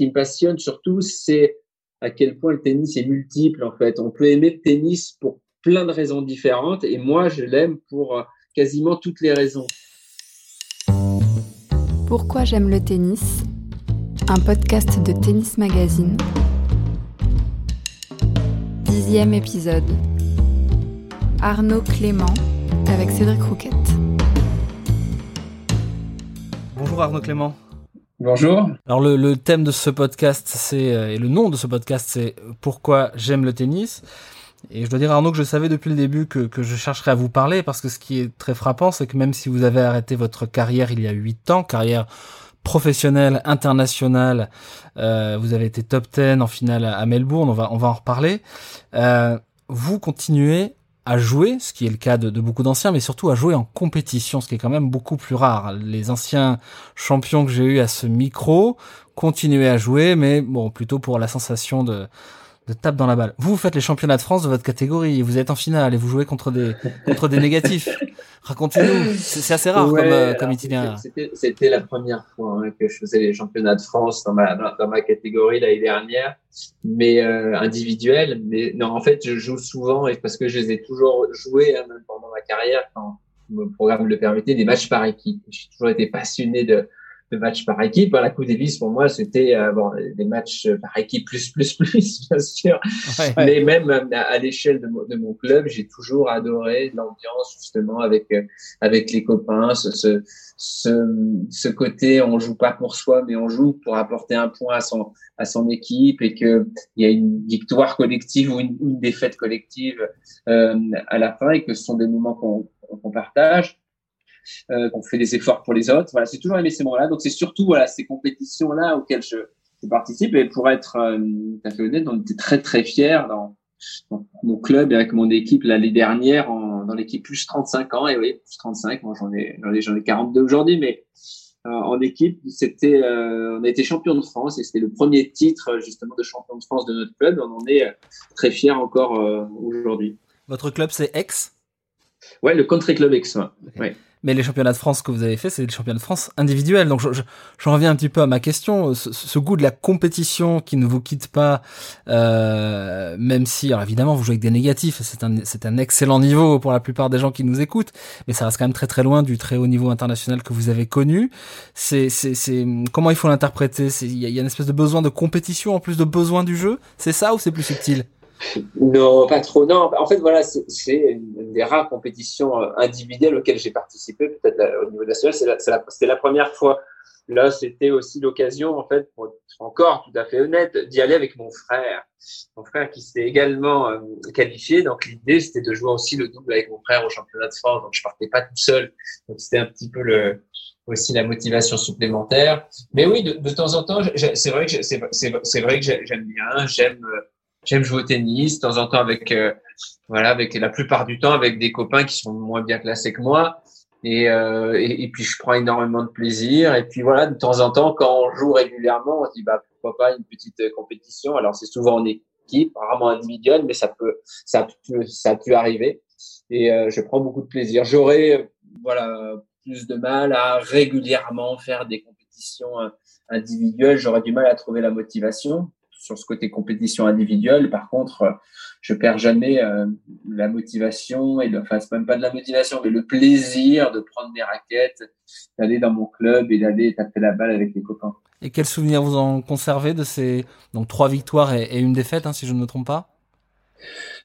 qui me passionne surtout, c'est à quel point le tennis est multiple en fait. On peut aimer le tennis pour plein de raisons différentes et moi je l'aime pour euh, quasiment toutes les raisons. Pourquoi j'aime le tennis? Un podcast de Tennis Magazine. Dixième épisode. Arnaud Clément avec Cédric Rouquette. Bonjour Arnaud Clément. Bonjour. Alors le, thème de ce podcast, c'est euh, et le nom de ce podcast, c'est pourquoi j'aime le tennis? Et je dois dire Arnaud que je savais depuis le début que, que je chercherais à vous parler parce que ce qui est très frappant, c'est que même si vous avez arrêté votre carrière il y a huit ans, carrière professionnelle, internationale, euh, vous avez été top 10 en finale à Melbourne, on va on va en reparler. Euh, vous continuez à jouer, ce qui est le cas de, beaucoup d'anciens, mais surtout à jouer en compétition, ce qui est quand même beaucoup plus rare. Les anciens champions que j'ai eu à ce micro continuaient à jouer, mais bon, plutôt pour la sensation de, de tape dans la balle. Vous, vous faites les championnats de France de votre catégorie, vous êtes en finale et vous jouez contre des contre des négatifs. Racontez-nous, c'est assez rare comme, euh, comme itinéraire. C'était la première fois hein, que je faisais les championnats de France dans ma dans, ma catégorie l'année dernière, mais euh, individuel. Mais non, en fait, je joue souvent et parce que je les ai toujours joués hein, même pendant ma carrière quand mon programme le permettait, des matchs par équipe. J'ai toujours été passionné de de matchs par équipe. La Coupe Davis, pour moi, c'était euh, bon, des matchs par équipe plus, plus, plus, bien sûr. Mais même à, l'échelle de, de, mon club, j'ai toujours adoré l'ambiance, justement, avec, euh, avec les copains, ce, ce, ce, ce, côté, on joue pas pour soi, mais on joue pour apporter un point à son, à son équipe et qu'il y a une victoire collective ou une, une défaite collective euh, à la fin et que ce sont des moments qu'on qu'on partage euh, qu'on fait des efforts pour les autres. Voilà, c'est toujours aimé ces moments-là. Donc c'est surtout voilà ces compétitions-là auxquelles je, participe. Et pour être euh, tout à fait honnête, on était très très fiers dans, mon club et avec mon équipe l'année dernière en, dans l'équipe plus 35 ans. Et oui, plus 35. Moi j'en ai j'en ai j'en ai 42 aujourd'hui, mais euh, en équipe, c'était, euh, on a été champion de France et c'était le premier titre justement de champion de France de notre club. On en est très fiers encore aujourd'hui. Votre club, c'est Aix? Ouais, le Country Club Aix. Ouais. Mais les championnats de France que vous avez fait, c'est des championnats de France individuels. Donc, je, je, reviens un petit peu à ma question. Ce, goût de la compétition qui ne vous quitte pas, euh, même si, alors évidemment, vous jouez avec des négatifs. C'est un, un excellent niveau pour la plupart des gens qui nous écoutent, mais ça reste quand même très très loin du très haut niveau international que vous avez connu. C'est, c'est comment il faut l'interpréter? Il y, y a une espèce de besoin de compétition en plus de besoin du jeu? C'est ça ou c'est plus subtil? Non, pas trop. Non, en fait, voilà, c'est une des rares compétitions euh, individuelles auxquelles j'ai participé, peut-être au niveau national. C'était la, la, première fois. Là, c'était aussi l'occasion, en fait, pour être encore tout à fait honnête, d'y aller avec mon frère. Mon frère qui s'était également euh, qualifié. Donc, l'idée, c'était de jouer aussi le double avec mon frère au championnat de France. Donc, je partais pas tout seul. Donc, c'était un petit peu le, aussi la motivation supplémentaire. Mais oui, de, de temps en temps, c'est vrai que c'est vrai que j'aime bien. J'aime euh, J'aime jouer au tennis, de temps en temps avec, euh, voilà, avec la plupart du temps avec des copains qui sont moins bien classés que moi. Et, euh, et, puis je prends énormément de plaisir. Et puis voilà, de temps en temps, quand on joue régulièrement, on se dit bah pourquoi pas une petite euh, compétition. Alors c'est souvent en équipe, rarement individuel, mais ça peut, ça peut, ça peut arriver. Et euh, je prends beaucoup de plaisir. J'aurais voilà plus de mal à régulièrement faire des compétitions individuelles. J'aurais du mal à trouver la motivation sur ce côté compétition individuelle. Par contre, euh, je perds jamais euh, la motivation et le, enfin c'est même pas de la motivation, mais le plaisir de prendre des raquettes, d'aller dans mon club et d'aller taper la balle avec les copains. Et quels souvenirs vous en conservez de ces donc trois victoires et, une défaite, hein, si je ne me trompe pas?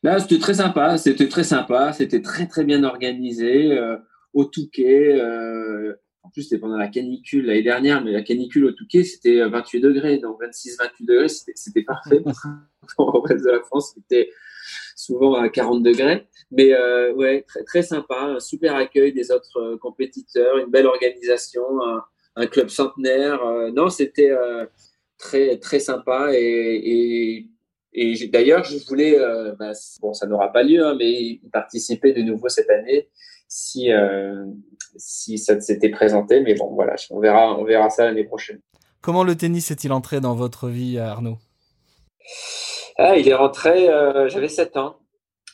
Là, c'était très sympa. C'était très sympa. C'était très très bien organisé. Euh, au Touquet, euh, en plus, c'était pendant la canicule l'année dernière, mais la canicule au Touquet, c'était 28 degrés. Donc 26-28 degrés, c'était parfait. Au reste de la France, c'était souvent à 40 degrés. Mais euh, ouais, très, très sympa. Un super accueil des autres euh, compétiteurs, une belle organisation, un, club centenaire. Euh, non, c'était euh, très, très sympa. Et, et, et d'ailleurs, je voulais, bah, bon, ça n'aura pas lieu, hein, mais participer de nouveau cette année si, euh, si ça s'était présenté. Mais bon, voilà, on verra, on verra ça l'année prochaine. Comment le tennis est-il entré dans votre vie, Arnaud? Ah, Il est rentré, euh, j'avais 7 ans.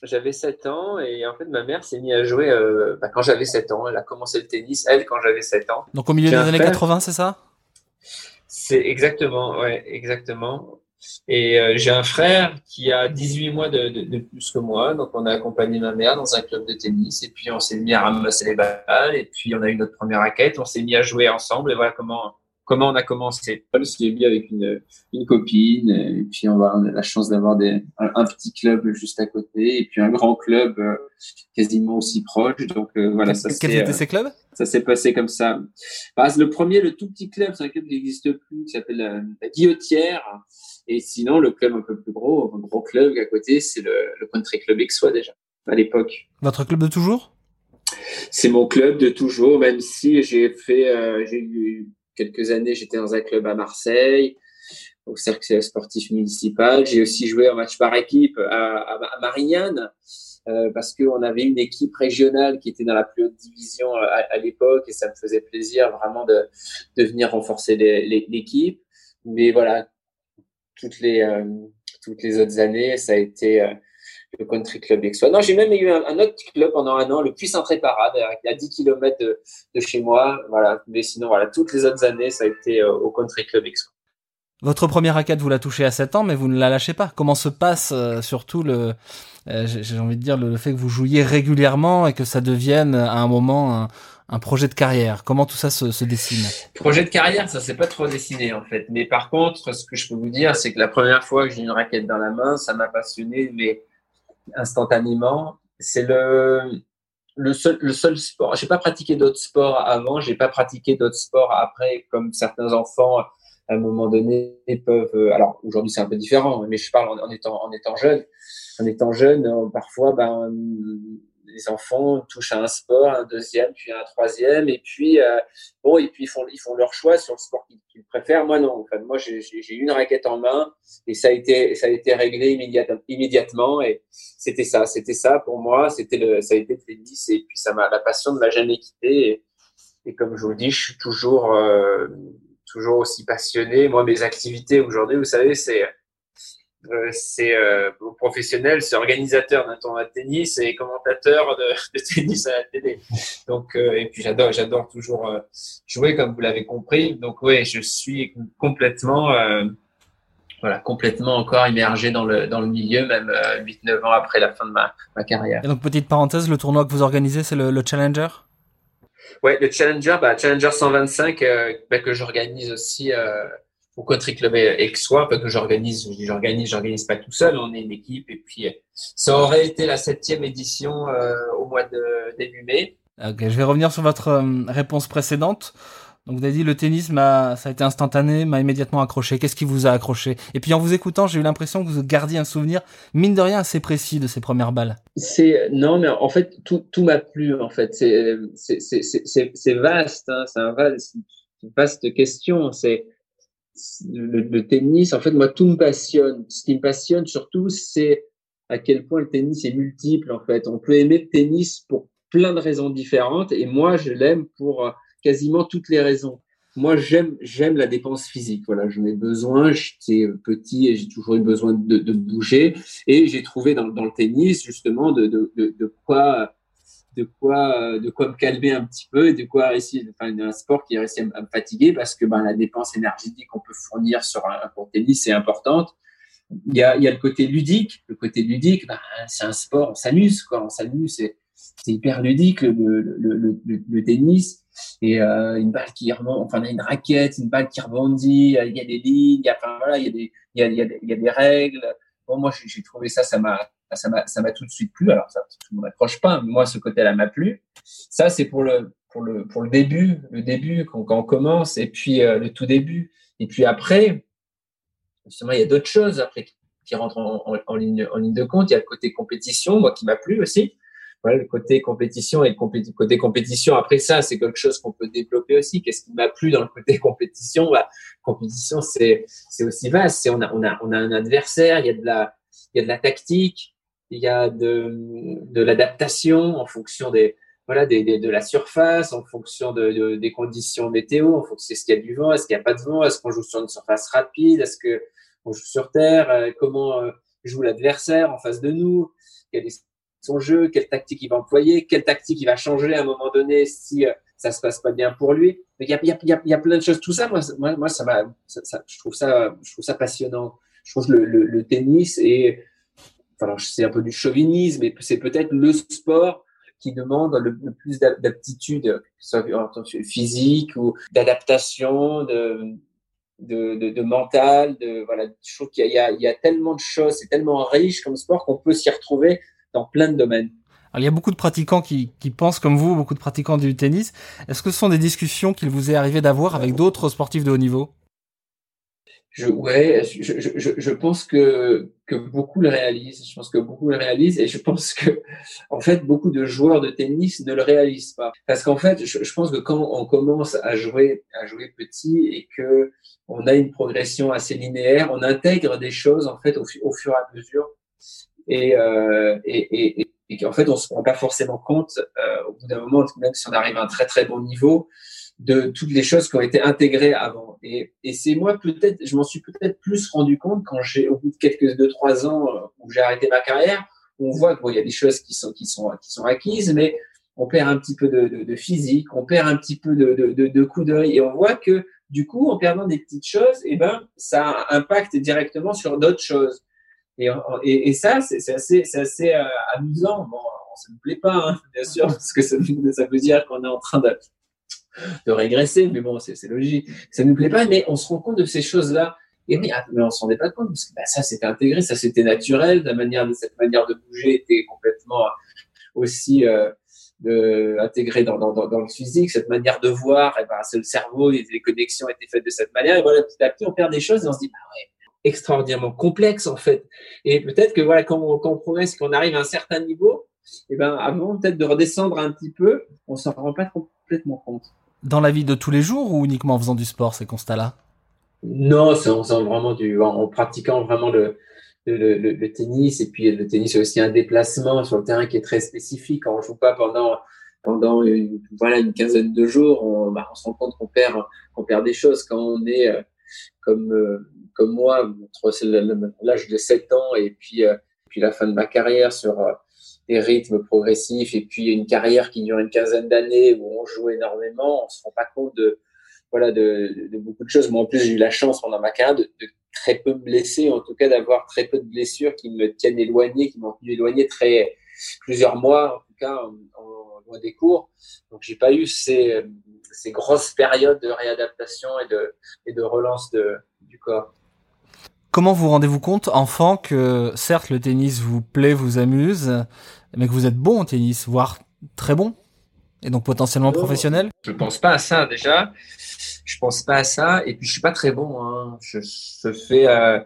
J'avais 7 ans et en fait ma mère s'est mise à jouer euh, bah, quand j'avais 7 ans. Elle a commencé le tennis, elle, quand j'avais 7 ans. Donc au milieu des années 80, c'est ça? C'est exactement, ouais, exactement. Et euh, j'ai un frère qui a 18 mois de, de, de, plus que moi, donc on a accompagné ma mère dans un club de tennis, et puis on s'est mis à ramasser les balles, et puis on a eu notre première raquette, on s'est mis à jouer ensemble, et voilà comment comment on a commencé. Je suis mis avec une, une copine, et puis on, va, on a la chance d'avoir des, un, petit club juste à côté, et puis un grand club euh, quasiment aussi proche. Donc euh, voilà, ça Quels étaient ces clubs? Ça s'est passé comme ça. Bah, le premier, le tout petit club, c'est un club qui n'existe plus, qui s'appelle la, la Guillotière. Et sinon, le club un peu plus gros, un gros club à côté, c'est le, le Country Club Exois déjà, à l'époque. Votre club de toujours? C'est mon club de toujours, même si j'ai fait, euh, j'ai eu quelques années, j'étais dans un club à Marseille, au cercle sportif municipal. J'ai aussi joué en match par équipe à, à, Marignane. Euh, parce qu'on avait une équipe régionale qui était dans la plus haute division à, à l'époque et ça me faisait plaisir vraiment de, de venir renforcer l'équipe. Mais voilà, toutes les, euh, toutes les autres années, ça a été euh, le Country Club Exois. Non, j'ai même eu un, autre club pendant un an, le Puissant Réparade, à 10 km de, chez moi. Voilà. Mais sinon, voilà, toutes les autres années, ça a été euh, au Country Club Exois. Votre première raquette, vous la touchez à 7 ans, mais vous ne la lâchez pas. Comment se passe surtout le, j'ai envie de dire, le, fait que vous jouiez régulièrement et que ça devienne à un moment un, un projet de carrière Comment tout ça se, dessine Projet de carrière, ça s'est pas trop dessiné en fait. Mais par contre, ce que je peux vous dire, c'est que la première fois que j'ai une raquette dans la main, ça m'a passionné, mais instantanément. C'est le le seul, le seul sport. J'ai pas pratiqué d'autres sports avant, j'ai pas pratiqué d'autres sports après, comme certains enfants à un moment donné peuvent. Euh, alors aujourd'hui c'est un peu différent, mais je parle en, en, étant en étant jeune. En étant jeune, euh, parfois ben les enfants touchent à un sport, un deuxième, puis un troisième, et puis euh, bon, et puis ils font ils font leur choix sur le sport qu'ils préfèrent. Moi non, enfin, moi j'ai une raquette en main et ça a été ça a été réglé immédiatement, immédiatement et c'était ça, c'était ça pour moi, c'était ça a été le tennis et puis ça m'a la passion ne m'a jamais quitté et, et, comme je vous le dis, je suis toujours euh, toujours aussi passionné. Moi, mes activités aujourd'hui, vous savez, c'est euh, c'est euh, professionnel, c'est organisateur d'un tournoi de tennis et commentateur de, de, tennis à la télé. Donc, euh, et puis j'adore, j'adore toujours euh, jouer, comme vous l'avez compris. Donc, oui, je suis complètement, voilà, complètement encore immergé dans le dans le milieu, même 8-9 ans après la fin de ma, ma carrière. Et donc, petite parenthèse, le tournoi que vous organisez, c'est le, le Challenger? Ouais, le Challenger, bah, Challenger 125 bah, que j'organise aussi au Country Club Exois, que j'organise, j'organise, j'organise pas tout seul, on est une équipe et puis ça aurait été la septième édition euh, au mois de début mai. Ok, je vais revenir sur votre euh, réponse précédente. Donc vous avez dit le tennis m'a, ça a été instantané, m'a immédiatement accroché. Qu'est-ce qui vous a accroché? Et puis en vous écoutant, j'ai eu l'impression que vous gardiez un souvenir mine de rien assez précis de ces premières balles. C'est non, mais en fait tout, tout m'a plu. En fait, c'est c'est c'est c'est vaste. Hein, c'est un vaste, une vaste question. C'est le, tennis, en fait, moi, tout me passionne. Ce qui me passionne surtout, c'est à quel point le tennis est multiple, en fait. On peut aimer le tennis pour plein de raisons différentes, et moi, je l'aime pour euh, quasiment toutes les raisons. Moi, j'aime, j'aime la dépense physique. Voilà, j'en ai besoin. J'étais petit et j'ai toujours eu besoin de, bouger. Et j'ai trouvé dans, dans, le tennis, justement, de, de, de quoi de quoi de quoi me calmer un petit peu et de quoi réussir enfin un sport qui réussit à me fatiguer parce que ben la dépense énergétique qu'on peut fournir sur un, court tennis c'est importante. Il y a il y a le côté ludique. Le côté ludique ben, c'est un sport on s'amuse quoi. On s'amuse c'est c'est hyper ludique le le, tennis. Et euh, une balle qui remonte enfin on a une raquette une balle qui rebondit il y a des lignes il y a enfin voilà il y a des il y a, il y a des règles. Bon moi j'ai trouvé ça ça m'a bah, ça m'a ça m'a tout de suite plu. Alors ça, tout le monde n'accroche pas, moi ce côté-là m'a plu. Ça c'est pour le pour le pour le début, le début quand, quand on commence, et puis euh, le tout début, et puis après, justement il y a d'autres choses après qui rentrent en, en, en, ligne en ligne de compte. Il y a le côté compétition, moi qui m'a plu aussi. Voilà, le côté compétition et le côté compétition. Après ça, c'est quelque chose qu'on peut développer aussi. Qu'est-ce qui m'a plu dans le côté compétition? Bah, Compétition, c'est c'est aussi vaste. C'est on a on a on a un adversaire. Il y a de la il y a de la tactique il y a de, de l'adaptation en fonction des, voilà, des, des, de la surface, en fonction de, de des conditions météo, en fonction est-ce qu'il y a du vent, est-ce qu'il n'y a pas de vent, est-ce qu'on joue sur une surface rapide, est-ce que on joue sur terre, euh, comment euh, joue l'adversaire en face de nous, quel est son jeu, quelle tactique il va employer, quelle tactique il va changer à un moment donné si, euh, ça se passe pas bien pour lui. Il y a, y, a, y, a, plein de choses. Tout ça, moi, moi, ça m'a, ça, je trouve ça, je trouve ça passionnant. Je trouve le, le, le tennis est, enfin, c'est un peu du chauvinisme, mais c'est peut-être le sport qui demande le, plus d'aptitude, soit physique ou d'adaptation, de, de, de, mental, de voilà, je trouve qu'il y, y a, tellement de choses, c'est tellement riche comme sport qu'on peut s'y retrouver dans plein de domaines. Alors, il y a beaucoup de pratiquants qui, qui pensent comme vous, beaucoup de pratiquants du tennis. Est-ce que ce sont des discussions qu'il vous est arrivé d'avoir avec d'autres sportifs de haut niveau? Je, ouais, je, je, je, pense que, que beaucoup le réalisent. Je pense que beaucoup le réalisent et je pense que, en fait, beaucoup de joueurs de tennis ne le réalisent pas. Parce qu'en fait, je, je pense que quand on commence à jouer, à jouer petit et que on a une progression assez linéaire, on intègre des choses, en fait, au, au fur et à mesure. Et, euh, et, et, et qu'en fait, on se rend pas forcément compte, euh, au bout d'un moment, même si on arrive à un très, très bon niveau, de toutes les choses qui ont été intégrées avant. Et, et c'est moi peut-être, je m'en suis peut-être plus rendu compte quand j'ai, au bout de quelques deux trois ans euh, où j'ai arrêté ma carrière, on voit qu'il y a des choses qui sont qui sont qui sont acquises, mais on perd un petit peu de, de, de physique, on perd un petit peu de, de, de coup d'œil, et on voit que du coup, en perdant des petites choses, et eh ben ça impacte directement sur d'autres choses. Et, et, et ça, c'est assez, assez euh, amusant. Bon, ça ne plaît pas, hein, bien sûr, parce que ça, ça veut dire qu'on est en train de de régresser, mais bon, c'est logique. Ça ne nous plaît pas, mais on se rend compte de ces choses-là. Et ah, mais on s'en rendait pas compte parce que bah, ça c'était intégré, ça c'était naturel. Cette manière de bouger était complètement aussi euh, intégrée dans, le physique. Cette manière de voir, et eh ben, c'est le cerveau, les, les connexions étaient faites de cette manière. Et voilà, petit à petit, on perd des choses et on se dit, bah ouais, extraordinairement complexe en fait. Et peut-être que voilà, quand on, quand on progresse, qu'on arrive à un certain niveau, et eh ben avant peut-être de redescendre un petit peu, on s'en rend pas complètement compte dans la vie de tous les jours ou uniquement en faisant du sport, ces constats-là? Non, c'est en faisant vraiment du, en, pratiquant vraiment le, le, le, le, tennis. Et puis le tennis, c'est aussi un déplacement sur le terrain qui est très spécifique. Quand on joue pas pendant pendant une, voilà une quinzaine de jours, on, bah, on se rend compte qu'on perd qu'on perd des choses quand on est euh, comme euh, comme moi entre l'âge de 7 ans et puis euh, puis la fin de ma carrière sur des rythmes progressifs et puis une carrière qui dure une quinzaine d'années où on joue énormément, on se rend pas compte de voilà de, beaucoup de choses. Moi en plus j'ai eu la chance pendant ma carrière de, très peu me blesser, en tout cas d'avoir très peu de blessures qui me tiennent éloigné, qui m'ont tenu éloigné très plusieurs mois en tout cas en, loin des cours. Donc j'ai pas eu ces, grosses périodes de réadaptation et de, et relance du corps. Comment vous rendez-vous compte, enfant, que certes le tennis vous plaît, vous amuse, mais que vous êtes bon au tennis, voire très bon, et donc potentiellement professionnel Je pense pas à ça déjà. Je pense pas à ça, et puis je suis pas très bon. Hein. Je, je fais euh,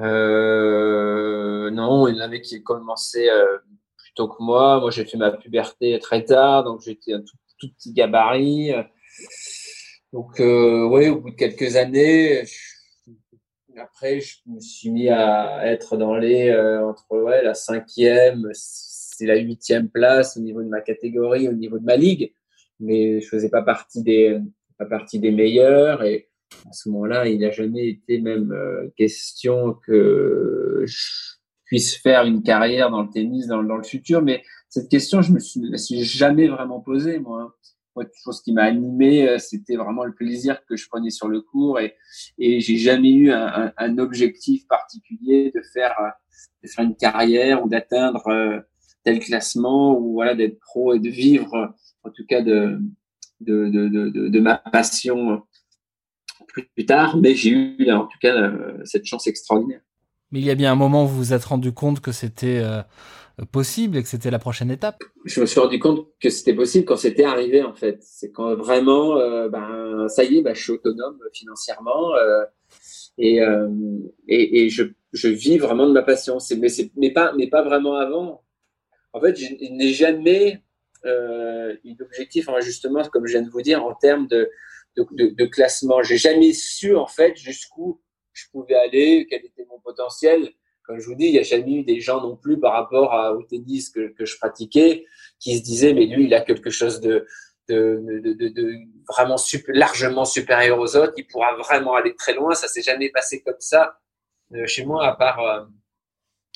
euh, non, il y en avait qui commencé euh, plutôt que moi. Moi, j'ai fait ma puberté très tard, donc j'étais un tout, tout, petit gabarit. Donc, euh, oui, au bout de quelques années, je après, je me suis mis à être dans les entre ouais, la cinquième, c'est la huitième place au niveau de ma catégorie, au niveau de ma ligue, mais je faisais pas partie des pas partie des meilleurs. Et à ce moment-là, il n'a jamais été même euh, question que je puisse faire une carrière dans le tennis dans, le futur. Mais cette question, je me suis, me suis jamais vraiment posée moi. Moi, chose qui m'a animé, euh, c'était vraiment le plaisir que je prenais sur le cours et, et j'ai jamais eu un, un, objectif particulier de faire, euh, de faire une carrière ou d'atteindre tel classement ou voilà d'être pro et de vivre en tout cas de, de, de, de, de ma passion plus, plus tard. Mais j'ai eu en tout cas cette chance extraordinaire. Mais il y a bien un moment où vous vous êtes rendu compte que c'était possible et que c'était la prochaine étape Je me suis rendu compte que c'était possible quand c'était arrivé en fait. C'est quand vraiment, euh, ben ça y est, ben, je suis autonome financièrement euh, et, euh, et, et je, je vis vraiment de ma passion. C'est mais c'est mais pas mais pas vraiment avant. En fait, je n'ai jamais euh, eu d'objectif en justement comme je viens de vous dire en termes de de, de, de classement. J'ai jamais su en fait jusqu'où je pouvais aller, quel était mon potentiel comme je vous dis, il n'y a jamais eu des gens non plus par rapport à, au tennis que, que je pratiquais qui se disaient, mais lui, il a quelque chose de, de, de, de, de vraiment super, largement supérieur aux autres, il pourra vraiment aller très loin. Ça s'est jamais passé comme ça euh, chez moi, à part, euh,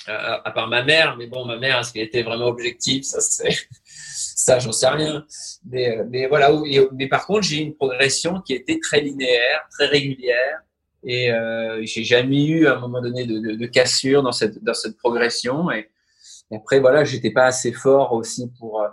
à, part ma mère, mais bon, ma mère, est-ce qu'elle était vraiment objective? Ça, c'est ça, j'en sais rien. Mais, mais voilà. Mais par contre, j'ai une progression qui était très linéaire, très régulière, et euh, j'ai jamais eu à un moment donné de, de, de, cassure dans cette dans cette progression. Et, après, voilà, j'étais pas assez fort aussi pour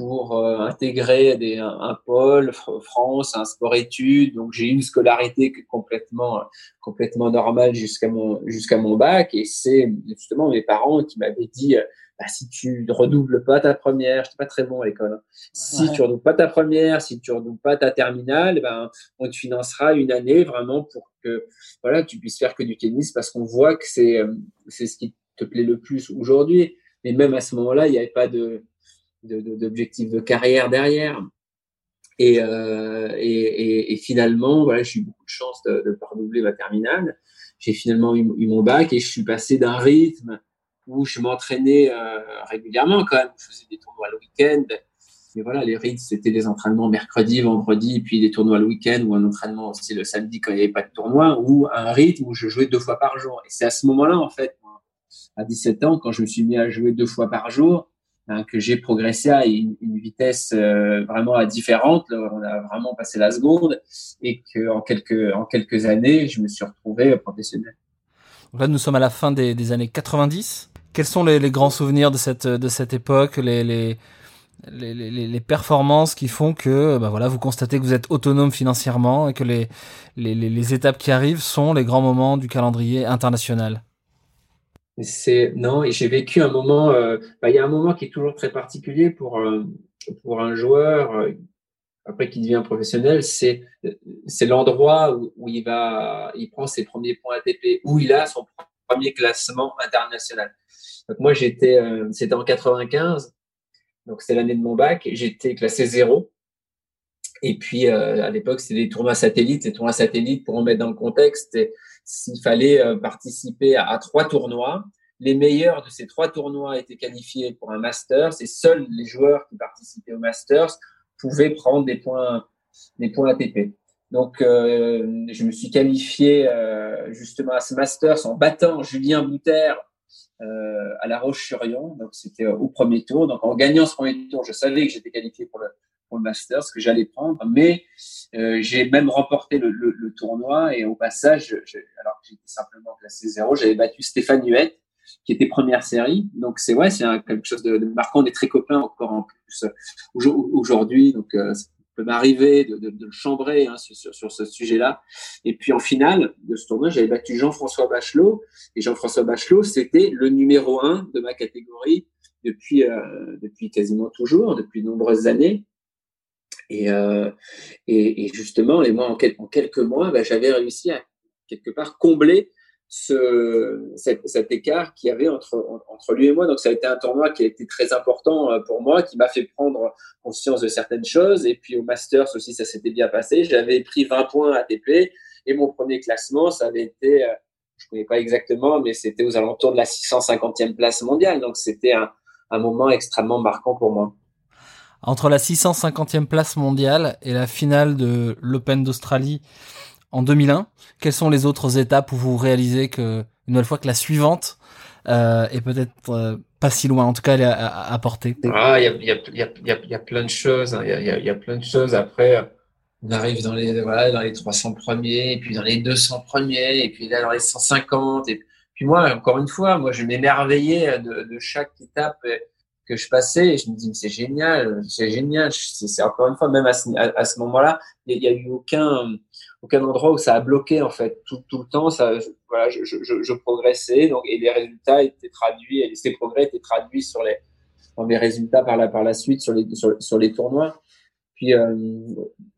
pour euh, intégrer des, un, pôle France, un sport-études. Donc j'ai eu une scolarité complètement complètement normale jusqu'à mon jusqu'à mon bac. Et c'est justement mes parents qui m'avaient dit bah, si tu ne redoubles pas ta première, je pas très bon à l'école. Hein. Si tu redoubles pas ta première, si tu redoubles pas ta terminale, ben on te financera une année vraiment pour que voilà tu puisses faire que du tennis parce qu'on voit que c'est euh, c'est ce qui te plaît le plus aujourd'hui. Mais même à ce moment-là, il n'y avait pas de d'objectifs de, de, carrière derrière. Et, euh, et, et, et, finalement, voilà, j'ai eu beaucoup de chance de pas redoubler ma terminale. J'ai finalement eu, mon bac et je suis passé d'un rythme où je m'entraînais euh, régulièrement quand même. Je faisais des tournois le week-end. Mais voilà, les rythmes, c'était des entraînements mercredi, vendredi, puis des tournois le week-end ou un entraînement aussi le samedi quand il n'y avait pas de tournoi ou un rythme où je jouais deux fois par jour. Et c'est à ce moment-là, en fait, à 17 ans, quand je me suis mis à jouer deux fois par jour, Hein, que j'ai progressé à une, vitesse euh, vraiment différente. on a vraiment passé la seconde et qu'en quelques, en quelques années, je me suis retrouvé professionnel. Là, nous sommes à la fin des, années 90. Quels sont les, grands souvenirs de cette, de cette époque, les, les, les, les, performances qui font que bah voilà, vous constatez que vous êtes autonome financièrement et que les, les, les étapes qui arrivent sont les grands moments du calendrier international? C'est non, et j'ai vécu un moment. Euh, bah, il y a un moment qui est toujours très particulier pour euh, pour un joueur euh, après qui devient professionnel. C'est c'est l'endroit où, il va, il prend ses premiers points ATP, où il a son premier classement international. Donc moi j'étais, c'était en 95, donc c'est l'année de mon bac. J'étais classé zéro. Et puis à l'époque c'était des tournois satellites. Les tournois satellites, pour en mettre dans le contexte, s'il fallait euh, participer à, trois tournois. Les meilleurs de ces trois tournois étaient qualifiés pour un Masters et seuls les joueurs qui participaient au Masters pouvaient prendre des points, des points ATP. Donc, euh, je me suis qualifié euh, justement à ce Masters en battant Julien Bouter à La Roche-sur-Yon. Donc, c'était au premier tour. Donc, en gagnant ce premier tour, je savais que j'étais qualifié pour le, pour le Masters, que j'allais prendre. Mais euh, j'ai même remporté le, tournoi et au passage, alors que j'étais simplement classé zéro, j'avais battu Stéphane Huette, qui était première série. Donc c'est ouais, c'est quelque chose de, marquant. On est très copains encore en plus euh, aujourd'hui. Donc euh, ça peut m'arriver de, le chambrer hein, sur, ce sujet-là. Et puis en finale de ce tournoi, j'avais battu Jean-François Bachelot. Et Jean-François Bachelot, c'était le numéro un de ma catégorie depuis, depuis quasiment toujours, depuis de nombreuses années. Et, euh, et, et, justement, et moi, en, quelques mois, bah, j'avais réussi à quelque part combler ce, cet, écart qu'il y avait entre, entre lui et moi. Donc, ça a été un tournoi qui a été très important euh, pour moi, qui m'a fait prendre conscience de certaines choses. Et puis, au Masters aussi, ça s'était bien passé. J'avais pris 20 points ATP et mon premier classement, ça avait été, euh, je ne connais pas exactement, mais c'était aux alentours de la 650e place mondiale. Donc, c'était un, un moment extrêmement marquant pour moi. Entre la 650e place mondiale et la finale de l'Open d'Australie en 2001, quelles sont les autres étapes où vous réalisez que, une nouvelle fois, que la suivante euh, est peut-être euh, pas si loin, en tout cas, elle est à, portée? Ah, il y a, plein de choses. Il y, a, plein de choses. Après, on arrive dans les, voilà, dans les 300 premiers, et puis dans les 200 premiers, et puis là, dans les 150. Et puis moi, encore une fois, moi, je m'émerveillais de chaque étape que je passais je me dis, c'est génial, c'est génial. C'est encore une fois, même à ce, moment-là, il n'y a, eu aucun, aucun endroit où ça a bloqué, en fait. Tout, tout le temps, ça, voilà, je, je, je, progressais donc, et les résultats étaient traduits, ces progrès étaient traduits sur les, dans les résultats par la, par la suite sur les, sur, les tournois. Puis, euh,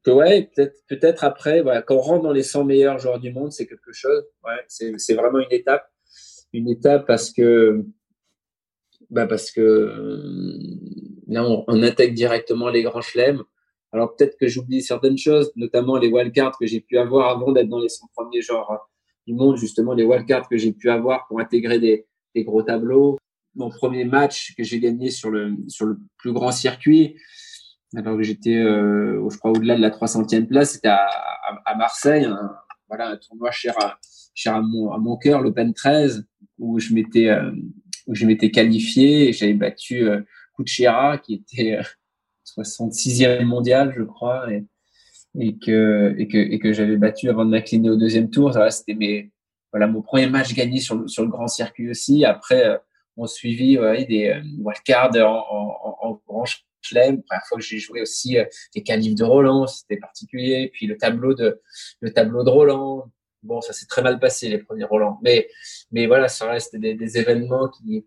que ouais, peut-être, peut-être après, voilà, quand on rentre dans les 100 meilleurs joueurs du monde, c'est quelque chose. Ouais, c'est, c'est vraiment une étape. Une étape parce que, bah parce que euh, là, on, on, directement les grands chelems. Alors peut-être que j'oublie certaines choses, notamment les wildcards que j'ai pu avoir avant d'être dans les 100 premiers genres du monde, justement les wildcards que j'ai pu avoir pour intégrer des, des, gros tableaux. Mon premier match que j'ai gagné sur le, sur le plus grand circuit, alors que j'étais, euh, je crois, au-delà de la 300e place, c'était à, à, Marseille, un, voilà, un tournoi cher à, cher à mon, à mon cœur, l'Open 13, où je m'étais où je m'étais qualifié et j'avais battu Kuchera qui était 66e mondial, je crois, et, que et que et que j'avais battu avant de m'incliner au deuxième tour. C'était mes voilà mon premier match gagné sur le sur le grand circuit aussi. Après, on suivi ouais, des wildcards en, en, en, grand chelem. Première fois que j'ai joué aussi des qualifs de Roland, c'était particulier. Puis le tableau de le tableau de Roland. Bon, ça s'est très mal passé les premiers Roland, mais mais voilà, ça reste des, des événements qui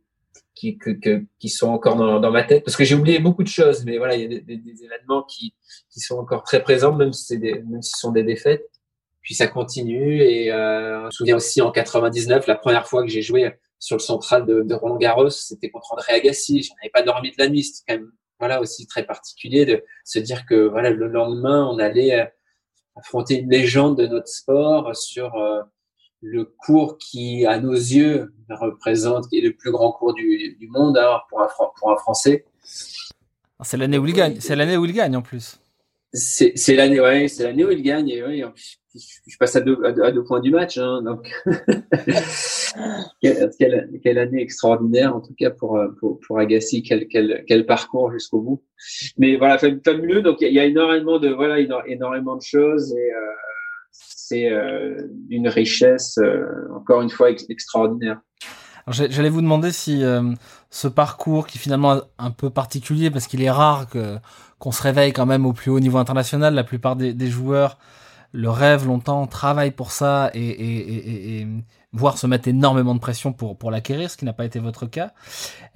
qui, que, qui sont encore dans, dans, ma tête. Parce que j'ai oublié beaucoup de choses mais voilà il y a des, des, événements qui, qui sont encore très présents même si des, même si ce sont des défaites. Puis ça continue et euh, je me souviens aussi en 99 la première fois que j'ai joué sur le central de, de Roland Garros c'était contre André Agassi. Je n'avais pas dormi de la nuit. C'était quand même voilà aussi très particulier de se dire que voilà le lendemain on allait euh, affronter une légende de notre sport sur euh, le cours qui, à nos yeux, représente, qui est le plus grand cours du, monde hein, pour, un, pour un Français. C'est l'année où il gagne. C'est l'année où il gagne en plus. C'est l'année, ouais, c'est l'année où il gagne. Et oui, je passe à deux, à deux, points du match. Hein, donc, quelle, quelle, année extraordinaire en tout cas pour pour, pour Agassi. Quel, quel, quel parcours jusqu'au bout. Mais voilà, mieux. Donc il y, a énormément de voilà, énormément de choses et euh, c'est euh, d'une richesse, euh, encore une fois, extraordinaire. J'allais vous demander si euh, ce parcours qui finalement est un peu particulier parce qu'il est rare qu'on se réveille quand même au plus haut niveau international. La plupart des, joueurs le rêvent longtemps, travaillent pour ça et, voire se mettre énormément de pression pour pour l'acquérir, ce qui n'a pas été votre cas.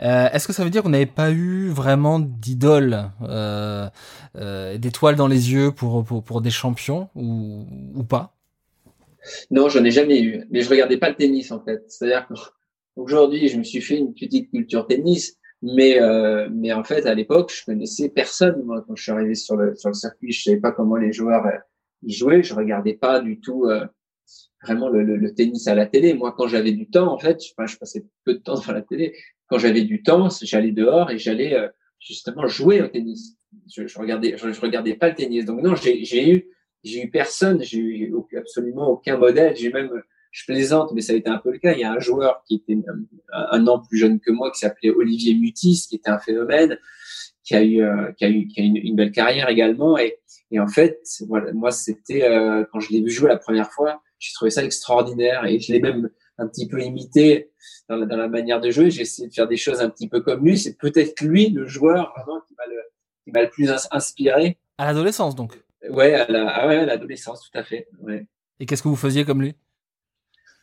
Euh, Est-ce que ça veut dire qu'on n'avait pas eu vraiment d'idole, euh, euh, d'étoiles dans les yeux pour, des champions ou ou pas? Non, je n'ai jamais eu. Mais je regardais pas le tennis en fait. C'est-à-dire qu'aujourd'hui, je me suis fait une petite culture tennis, mais euh, mais en fait, à l'époque, je connaissais personne. Moi, quand je suis arrivé sur le sur le circuit, je savais pas comment les joueurs euh, y jouaient. Je regardais pas du tout euh, vraiment le, le, tennis à la télé. Moi, quand j'avais du temps, en fait, je, je passais peu de temps devant la télé. Quand j'avais du temps, j'allais dehors et j'allais euh, justement jouer au tennis. Je, je regardais je, je regardais pas le tennis. Donc non, j'ai eu j'ai eu personne, j'ai eu absolument aucun modèle. J'ai même, je plaisante, mais ça a été un peu le cas. Il y a un joueur qui était un, an plus jeune que moi, qui s'appelait Olivier Mutis, qui était un phénomène, qui a eu, euh, qui a eu, qui a une, une belle carrière également. Et, et en fait, voilà, moi, c'était euh, quand je l'ai vu jouer la première fois, j'ai trouvé ça extraordinaire et je l'ai même un petit peu imité dans la, dans la manière de jouer. J'ai essayé de faire des choses un petit peu comme lui. C'est peut-être lui, le joueur, vraiment, qui m'a le, qui m'a le plus inspiré. À l'adolescence, donc? Ouais, à l'adolescence, tout à fait. Ouais. Et qu'est-ce que vous faisiez comme lui?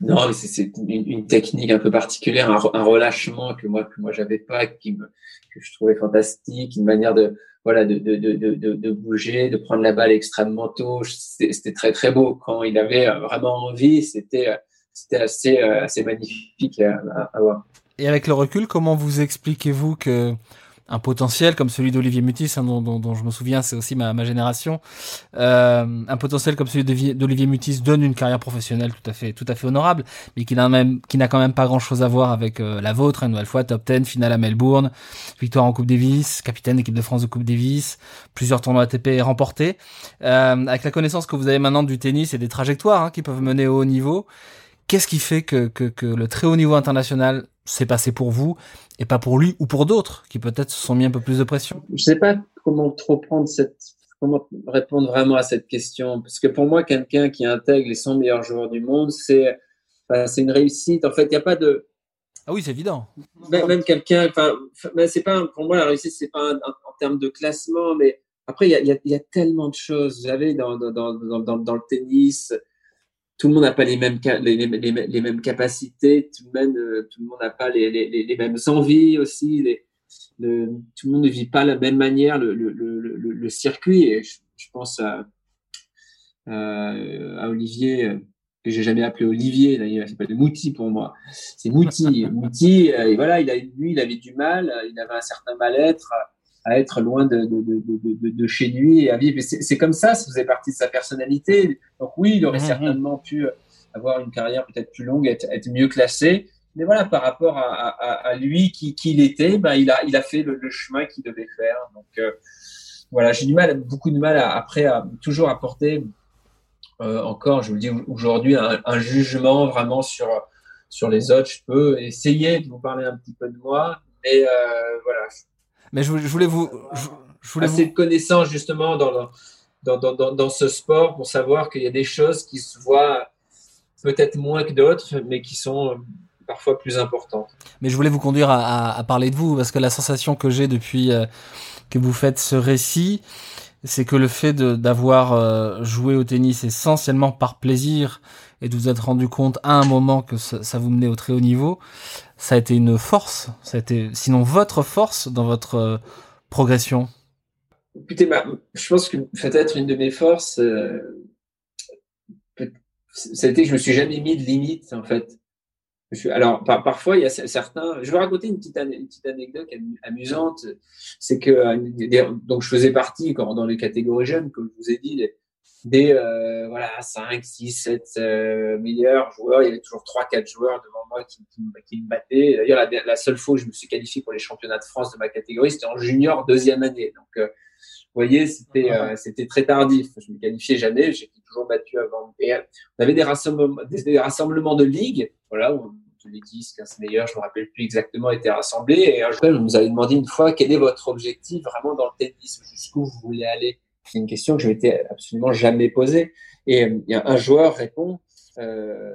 Non, mais c'est une, une, technique un peu particulière, un, relâchement que moi que moi j'avais pas, qui me, que je trouvais fantastique, une manière de voilà de, de, de, de, de bouger, de prendre la balle extrêmement tôt. C'était très très beau quand il avait vraiment envie. C'était c'était assez assez magnifique à, à voir. Et avec le recul, comment vous expliquez-vous que un potentiel comme celui d'Olivier Mutis, hein, dont, je me souviens, c'est aussi ma, génération. Euh, un potentiel comme celui d'Olivier Mutis donne une carrière professionnelle tout à fait, honorable, mais qui n'a quand même pas grand chose à voir avec euh, la vôtre. Une nouvelle fois, top 10, finale à Melbourne, victoire en Coupe Davis, capitaine d'équipe de France de Coupe Davis, plusieurs tournois ATP remportés. Euh, avec la connaissance que vous avez maintenant du tennis et des trajectoires hein, qui peuvent mener au haut niveau, qu'est-ce qui fait que le très haut niveau international s'est passé pour vous et pas pour lui ou pour d'autres qui peut-être se sont mis un peu plus de pression. Je sais pas comment trop prendre cette comment répondre vraiment à cette question parce que pour moi quelqu'un qui intègre les 100 meilleurs joueurs du monde c'est une réussite. En fait il n'y a pas de ah oui c'est évident. Même, même quelqu'un c'est pas pour moi la réussite c'est pas en termes de classement mais après il y a, y, a, y a, tellement de choses. J'avais dans dans, dans, dans, dans le tennis tout le monde n'a pas les mêmes, les, les, les, mêmes capacités, tout le monde euh, tout le monde n'a pas les, les, mêmes envies aussi, le, tout le monde ne vit pas de la même manière le, le, le, le circuit. Et je, je pense à, à, Olivier, euh, que j'ai jamais appelé Olivier, d'ailleurs, il s'appelle Mouti pour moi. C'est Mouti. Mouti, euh, et voilà, il a, lui, il avait du mal, il avait un certain mal-être à être loin de, de, de, de, chez lui et à vivre. C'est comme ça, ça faisait partie de sa personnalité. Donc oui, il aurait mmh, mmh. certainement pu avoir une carrière peut-être plus longue, être, être, mieux classé. Mais voilà, par rapport à, à, à lui qui, qui il était, ben, il, a, il a fait le, le chemin qu'il devait faire. Donc euh, voilà, j'ai du mal, beaucoup de mal à, après à toujours apporter euh, encore, je vous le dis aujourd'hui, un, un, jugement vraiment sur sur les autres, je peux essayer de vous parler un petit peu de moi, mais voilà. Mais je, voulais vous, je, voulais assez de connaissances justement dans, dans, dans, dans, ce sport pour savoir qu'il y a des choses qui se voient peut-être moins que d'autres, mais qui sont parfois plus importantes. Mais je voulais vous conduire à, à, parler de vous, parce que la sensation que j'ai depuis euh, que vous faites ce récit, c'est que le fait d'avoir euh, joué au tennis essentiellement par plaisir et de vous être rendu compte à un moment que ça, vous menait au très haut niveau, ça a été une force, ça sinon votre force dans votre euh, progression. Écoutez, je pense que peut-être une de mes forces, été que je me suis jamais mis de limite en fait. Alors parfois il y a certains. Je vais raconter une petite, petite anecdote amusante. C'est que euh, donc je faisais partie quand, dans les catégories jeunes, comme je vous ai dit, des, euh, voilà 5, 6, 7 meilleurs joueurs. Il y avait toujours 3, 4 joueurs devant moi qui, qui, me battaient. D'ailleurs la, la, seule fois où je me suis qualifié pour les championnats de France de ma catégorie, c'était en junior deuxième année. Donc euh, vous voyez, c'était euh, c'était très tardif. Je me qualifiais jamais, j'étais toujours battu avant. Et on avait des rassemblements, des, rassemblements de ligue, voilà, où les 10, 15 meilleurs, je me rappelle plus exactement, étaient rassemblés. Et un jour, on nous avait demandé une fois quel est votre objectif vraiment dans le tennis, jusqu'où vous voulez aller? C'est une question que je m'étais absolument jamais posée. Et euh, un joueur répond, euh,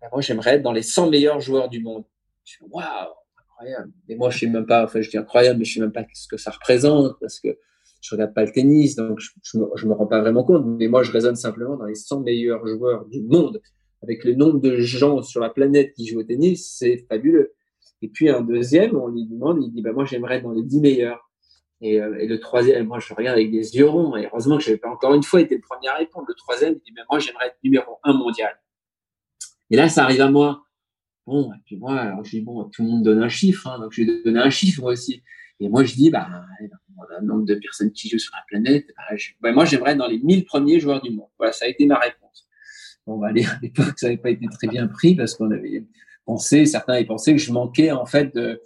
ben moi j'aimerais être dans les 100 meilleurs joueurs du monde. Je suis waouh, incroyable. Et moi je sais même pas, enfin je dis incroyable, mais je sais même pas ce que ça représente parce que je regarde pas le tennis, donc je, je, me, rends pas vraiment compte. Mais moi, je raisonne simplement dans les 100 meilleurs joueurs du monde. Avec le nombre de gens sur la planète qui jouent au tennis, c'est fabuleux. Et puis un deuxième, on lui demande, il dit, bah, moi, j'aimerais être dans les 10 meilleurs. Et, euh, et, le troisième, moi, je regarde avec des yeux ronds. Et heureusement que je pas encore une fois été le premier à répondre. Le troisième, il dit, bah, moi, j'aimerais être numéro un mondial. Et là, ça arrive à moi. Bon, et puis moi, alors je dis, bon, tout le monde donne un chiffre, hein, donc je vais donner un chiffre moi aussi. Et moi, je dis, bah, le nombre de personnes qui jouent sur la planète, bah, bah, moi, j'aimerais dans les 1000 premiers joueurs du monde. Voilà, ça a été ma réponse. Bon, bah, à l'époque, ça n'avait pas été très bien pris parce qu'on avait pensé, certains avaient pensé que je manquais, en fait, de,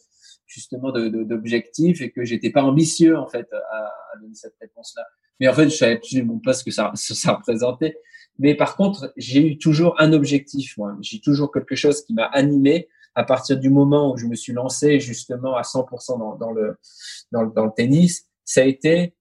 justement, d'objectifs et que j'étais pas ambitieux, en fait, à, donner cette réponse-là. Mais en fait, je savais absolument pas ce que ça, représentait. Mais par contre, j'ai eu toujours un objectif, moi. J'ai toujours quelque chose qui m'a animé à partir du moment où je me suis lancé justement à 100% dans, le, dans, le, tennis, ça a été,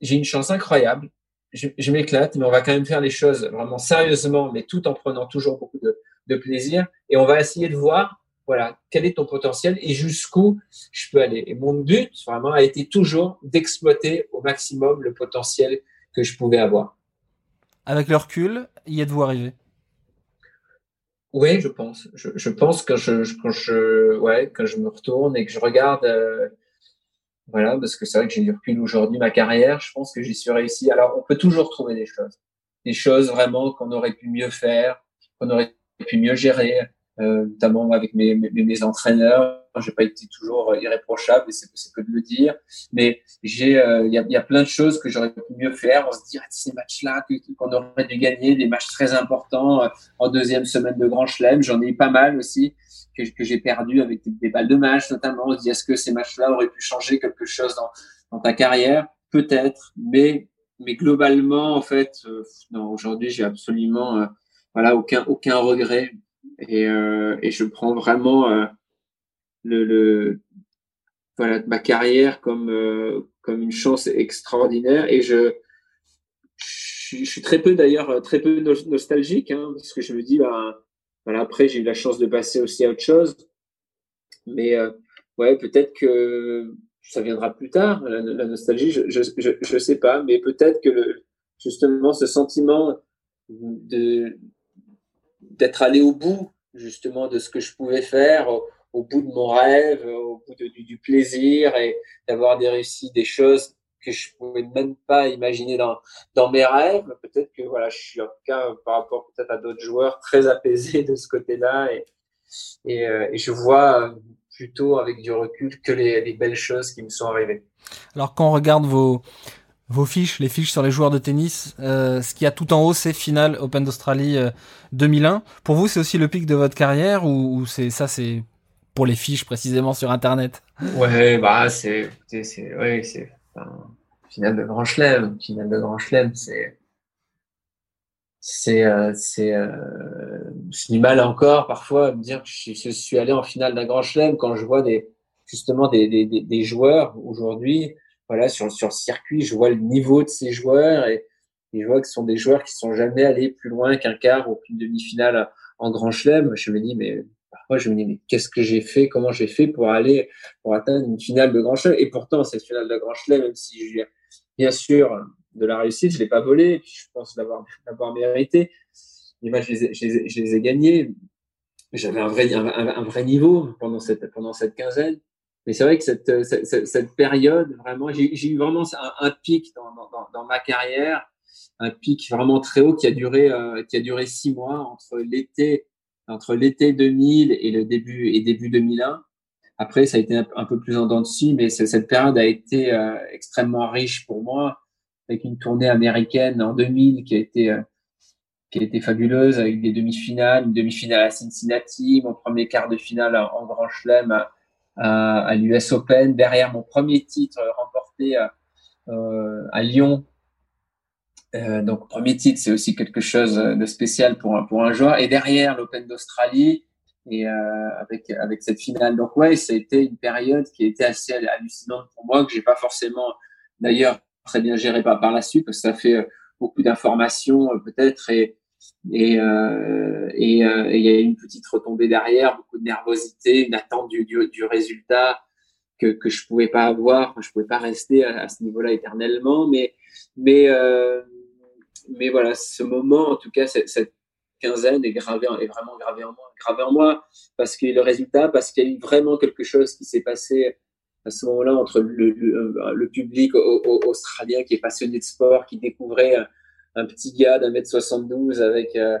j'ai une chance incroyable, je, m'éclate, mais on va quand même faire les choses vraiment sérieusement, mais tout en prenant toujours beaucoup de plaisir. Et on va essayer de voir, voilà, quel est ton potentiel et jusqu'où je peux aller. Et mon but, vraiment, a été toujours d'exploiter au maximum le potentiel que je pouvais avoir. Avec le recul, y êtes-vous arrivé? Oui, je pense. Je, je pense que je, quand je, ouais, quand je me retourne et que je regarde, euh, voilà, parce que c'est vrai que j'ai du recul aujourd'hui, ma carrière, je pense que j'y suis réussi. Alors, on peut toujours trouver des choses, des choses vraiment qu'on aurait pu mieux faire, qu'on aurait pu mieux gérer, notamment avec mes, mes, mes entraîneurs. J'ai pas été toujours irréprochable, et c'est que de le dire. Mais j'ai, euh, il y, a, y, a, plein de choses que j'aurais pu mieux faire. On se dit, ah, ces matchs-là qu'on aurait dû gagner, des matchs très importants euh, en deuxième semaine de Grand Chelem. J'en ai eu pas mal aussi que, que j'ai perdu avec des, balles de match, notamment. On se dit, est-ce que ces matchs-là auraient pu changer quelque chose dans, dans ta carrière? Peut-être, mais mais globalement, en fait, euh, non. Aujourd'hui, j'ai absolument, voilà, aucun aucun regret et, euh, et je prends vraiment euh, le, le, voilà ma carrière comme euh, comme une chance extraordinaire. Et je je, suis très peu d'ailleurs très peu nostalgique hein, parce que je me dis bah après j'ai eu la chance de passer aussi à autre chose. Mais ouais peut-être que ça viendra plus tard la, nostalgie je, je je, sais pas. Mais peut-être que justement ce sentiment de d'être allé au bout justement de ce que je pouvais faire, au, bout de mon rêve, au bout de, du, plaisir et d'avoir des réussi des choses que je pouvais même pas imaginer dans, dans mes rêves. Peut-être que voilà, je suis en tout cas par rapport peut-être à d'autres joueurs très apaisé de ce côté-là et, et, euh, je vois plutôt avec du recul que les belles choses qui me sont arrivées. Alors quand on regarde vos vos fiches, les fiches sur les joueurs de tennis. Euh, ce qu'il y a tout en haut, c'est finale Open d'Australie 2001. Euh, pour vous, c'est aussi le pic de votre carrière ou, c'est ça, c'est pour les fiches précisément sur Internet? Ouais, bah c'est, c'est, finale de Grand Chelem, finale de Grand Chelem, c'est c'est euh, c'est mal encore parfois à me dire que je, suis allé en finale d'un grand chelem quand je vois des justement des joueurs aujourd'hui voilà sur sur le circuit je vois le niveau de ces joueurs et, je vois que ce sont des joueurs qui sont jamais allés plus loin qu'un quart ou qu'une demi-finale en grand chelem je me dis mais parfois je me dis mais qu'est-ce que j'ai fait comment j'ai fait pour aller pour atteindre une finale de grand chelem? Et pourtant cette finale de grand chelem même si j'ai bien sûr de la réussite, je l'ai pas volé, puis je pense l'avoir l'avoir mérité. Les matchs, je les ai, gagnés. J'avais un vrai, un, vrai niveau pendant cette, pendant cette quinzaine. Mais c'est vrai que cette, cette, cette période, vraiment, j'ai eu vraiment un, pic dans, dans, dans, ma carrière, un pic vraiment très haut qui a duré, euh, qui a duré six mois entre l'été, entre l'été 2000 et le début et début 2001. Après, ça a été un, peu plus en dents de mais cette période a été euh, extrêmement riche pour moi avec une tournée américaine en 2000 qui a été euh, qui a été fabuleuse avec des demi-finales, une demi-finale à Cincinnati, mon premier quart de finale en Grand Chelem à, l'US Open, derrière mon premier titre remporté euh, à Lyon. Euh, donc premier titre, c'est aussi quelque chose de spécial pour un, pour un joueur. Et derrière l'Open d'Australie et euh, avec avec cette finale. Donc ouais, ça a été une période qui a été assez hallucinante pour moi que j'ai pas forcément d'ailleurs très bien géré par, par la suite parce que ça fait euh, beaucoup d'informations euh, peut-être et et euh, et euh, il y a une petite retombée derrière, beaucoup de nervosité, une attente du, du, résultat que que je pouvais pas avoir, je pouvais pas rester à, ce niveau-là éternellement, mais mais euh, mais voilà, ce moment, en tout cas, cette, quinzaine est gravé, est vraiment gravé en moi, gravé en moi, parce que le résultat, parce qu'il y a eu vraiment quelque chose qui s'est passé à ce moment-là entre le, euh, le public australien qui est passionné de sport, qui découvrait un, petit gars d'un mètre 72 avec euh,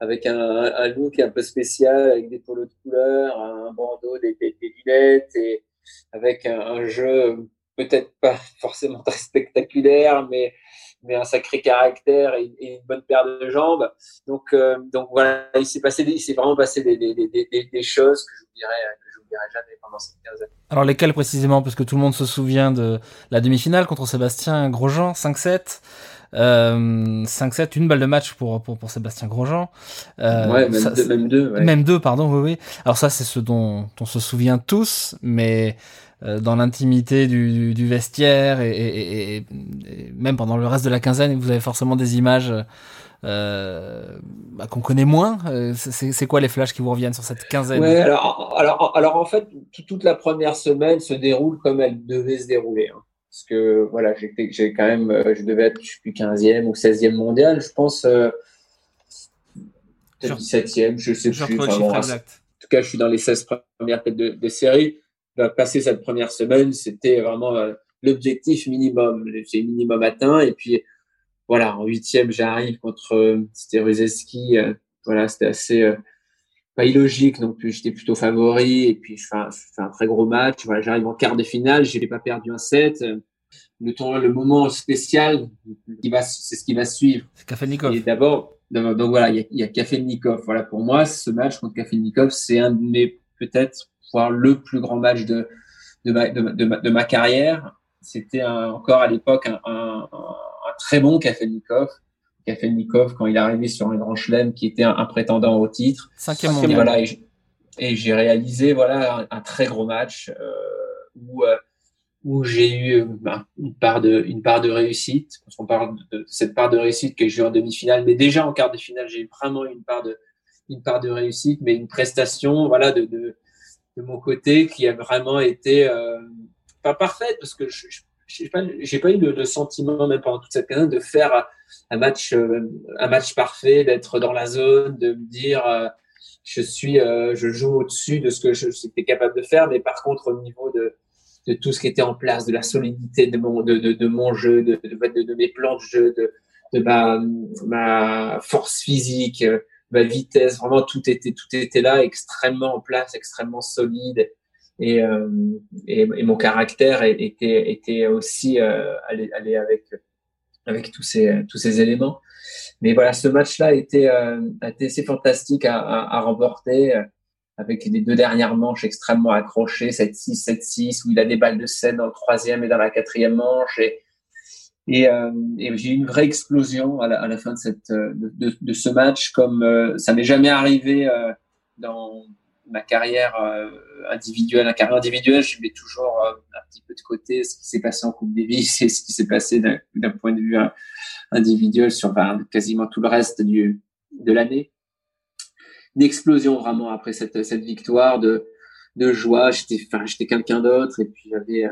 avec un, un, look un peu spécial, avec des polos de couleur, un bandeau, des, des, des lunettes et avec un, un jeu peut-être pas forcément très spectaculaire, mais mais un sacré caractère et, une bonne paire de jambes. Donc euh, donc voilà, il s'est passé, il s'est vraiment passé des, des, choses que je dirais jamais pendant cette quinzaine. Alors lesquels précisément? Parce que tout le monde se souvient de la demi-finale contre Sébastien Grosjean, 5-7. Euh, 5-7, une balle de match pour, pour, pour Sébastien Grosjean. Euh, ouais, même, ça, deux, même deux. Ouais. Même deux, pardon, oui, oui. Alors ça, c'est ce dont on se souvient tous, mais euh, dans l'intimité du, du, du, vestiaire et, et, et, et, même pendant le reste de la quinzaine, vous avez forcément des images euh, bah, qu'on connaît moins. Euh, c'est quoi les flashs qui vous reviennent sur cette quinzaine? Ouais, alors, alors, alors en fait, toute la première semaine se déroule comme elle devait se dérouler. Hein. Parce que voilà, j'ai quand même, euh, je devais être, je suis plus 15e ou 16e mondial, je pense, euh, 17e, je sais plus. Enfin, bon, en tout cas, je suis dans les 16 premières têtes de, de série. Bah, passer cette première semaine, c'était vraiment euh, l'objectif minimum. J'ai minimum atteint. Et puis, voilà, en huitième, j'arrive contre euh, c'était Ruzeski. Euh, voilà, c'était assez euh, pas illogique non plus. J'étais plutôt favori et puis je fais, un, je fais un très gros match. Voilà, j'arrive en quart de finale. Je n'ai pas perdu un set. Le temps, le moment spécial, qui va, c'est ce qui va suivre. C'est Kafelnikov. Et d'abord, donc voilà, il y a, il y a Kafelnikov. Voilà, pour moi, ce match contre Kafelnikov, c'est un de mes peut-être voire le plus grand match de de ma de, de ma, de ma carrière. C'était encore à l'époque un, un, un très bon Kafelnikov. Kafelnikov, quand il est arrivé sur un grand chelem, qui était un, un prétendant au titre. Cinquième mondial. Voilà, et j'ai réalisé voilà un, un, très gros match euh, où euh, où j'ai eu ben, une part de une part de réussite. Parce qu'on parle de, de, cette part de réussite que j'ai eu en demi-finale, mais déjà en quart de finale, j'ai eu vraiment une part de une part de réussite, mais une prestation voilà de de, de mon côté qui a vraiment été euh, pas parfaite parce que je, je j'ai pas, pas eu le, sentiment même pendant toute cette période de faire un match, euh, un match parfait, d'être dans la zone, de me dire euh, je suis, euh, je joue au-dessus de ce que j'étais capable de faire, mais par contre au niveau de de tout ce qui était en place, de la solidité de mon de, de, mon jeu, de, de, de, mes plans de jeu, de, de ma, ma force physique, ma vitesse, vraiment tout était tout était là, extrêmement en place, extrêmement solide et, euh, et, et, mon caractère était, était aussi euh, aller, aller avec, avec tous ces, tous ces éléments. Mais voilà, ce match-là été, euh, été assez fantastique à, à, à remporter euh, avec les deux dernières manches extrêmement accrochées, 7-6, 7-6, où il a des balles de 7 dans le troisième et dans la quatrième manche. Et, Et, euh, et j'ai eu une vraie explosion à la, à la fin de, cette, euh, de, de, ce match, comme euh, ça m'est jamais arrivé euh, dans ma carrière individuelle. La carrière individuelle, je mets toujours un petit peu de côté ce qui s'est passé en Coupe Davis et ce qui s'est passé d'un point de vue individuel sur ben, quasiment tout le reste du, de l'année. Une explosion vraiment après cette, cette victoire de, de joie. J'étais, enfin, j'étais quelqu'un d'autre et puis j'avais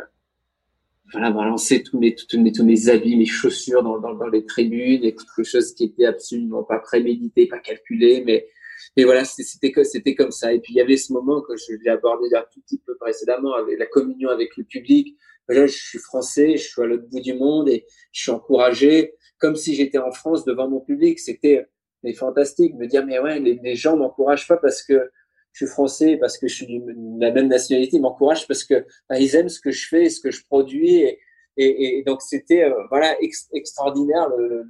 voilà, balancer tous mes, tous mes, tous mes habits, mes chaussures dans, dans, dans les tribunes et quelque chose qui était absolument pas prémédité, pas calculé, mais, mais voilà, c'était c'était comme ça. Et puis il y avait ce moment que je l'ai abordé un tout petit peu précédemment avec la communion avec le public. Là, je suis français, je suis à l'autre bout du monde et je suis encouragé comme si j'étais en France devant mon public. C'était fantastique, me dire mais ouais, les, les gens m'encouragent pas parce que je suis français parce que je suis de la même nationalité, ils m'encouragent parce que bah, ils aiment ce que je fais, ce que je produis, et, et, et donc c'était euh, voilà extraordinaire le, le,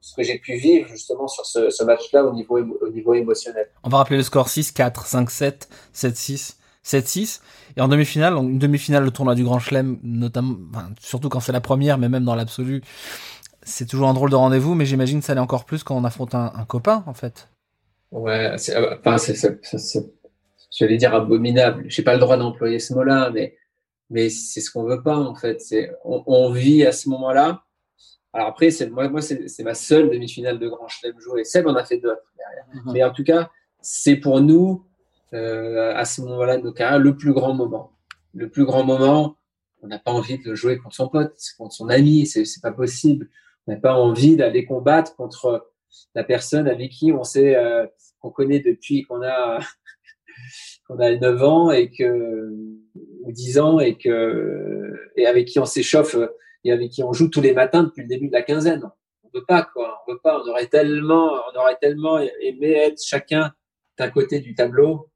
ce que j'ai pu vivre justement sur ce, ce match-là au niveau au niveau émotionnel. On va rappeler le score 6-4, 5-7, 7-6. 7-6 et en demi-finale, une demi-finale le tournoi du Grand Chelem, notamment, enfin, surtout quand c'est la première, mais même dans l'absolu, c'est toujours un drôle de rendez-vous, mais j'imagine que ça l'est encore plus quand on affronte un, un copain en fait. Ouais, c'est, enfin, c'est, j'allais dire abominable. J'ai pas le droit d'employer ce mot-là, mais mais c'est ce qu'on veut pas en fait. C'est on, on, vit à ce moment-là. Alors après, c'est moi, moi c'est, ma seule demi-finale de Grand Chelem jouée. Seb en a fait d'autres derrière. Mm-hmm. Mais en tout cas, c'est pour nous euh, à ce moment-là de nos carrières le plus grand moment. Le plus grand moment. On n'a pas envie de le jouer contre son pote, contre son ami. C'est, c'est pas possible. On n'a pas envie d'aller combattre contre la personne avec qui on sait euh, qu'on connaît depuis qu'on a qu'on a 9 ans et que ou 10 ans et que et avec qui on s'échauffe et avec qui on joue tous les matins depuis le début de la quinzaine. On veut pas quoi, on veut pas. On aurait tellement, on aurait tellement aimé être chacun d'un côté du tableau,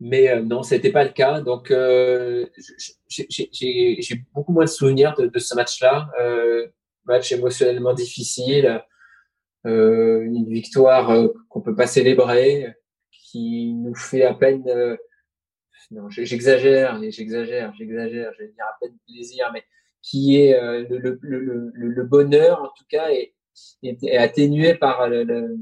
mais euh, non, c'était pas le cas. Donc euh, j'ai beaucoup moins de souvenirs de, de ce match-là. Euh, match émotionnellement difficile, euh, une victoire euh, qu'on peut pas célébrer qui nous fait à peine, euh, non, j'exagère, j'exagère, j'exagère, je vais dire à peine plaisir, mais qui est euh, le, le, le, le, bonheur en tout cas est, atténué par le,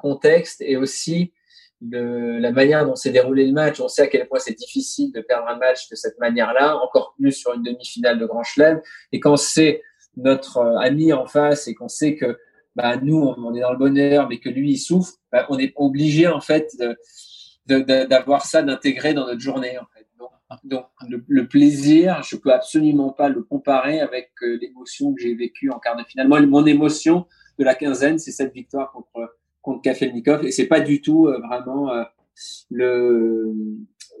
contexte et aussi de la manière dont s'est déroulé le match. On sait à quel point c'est difficile de perdre un match de cette manière-là, encore plus sur une demi-finale de Grand Chelem. Et quand c'est notre euh, ami en face et qu'on sait que bah, nous, on est dans le bonheur, mais que lui, il souffre, bah, on est obligé, en fait, d'avoir ça, d'intégrer dans notre journée, en fait. Donc, donc le, plaisir, je peux absolument pas le comparer avec euh, l'émotion que j'ai vécue en quart de finale. Moi, mon émotion de la quinzaine, c'est cette victoire contre, contre Kafelnikov, et c'est pas du tout euh, vraiment euh, le,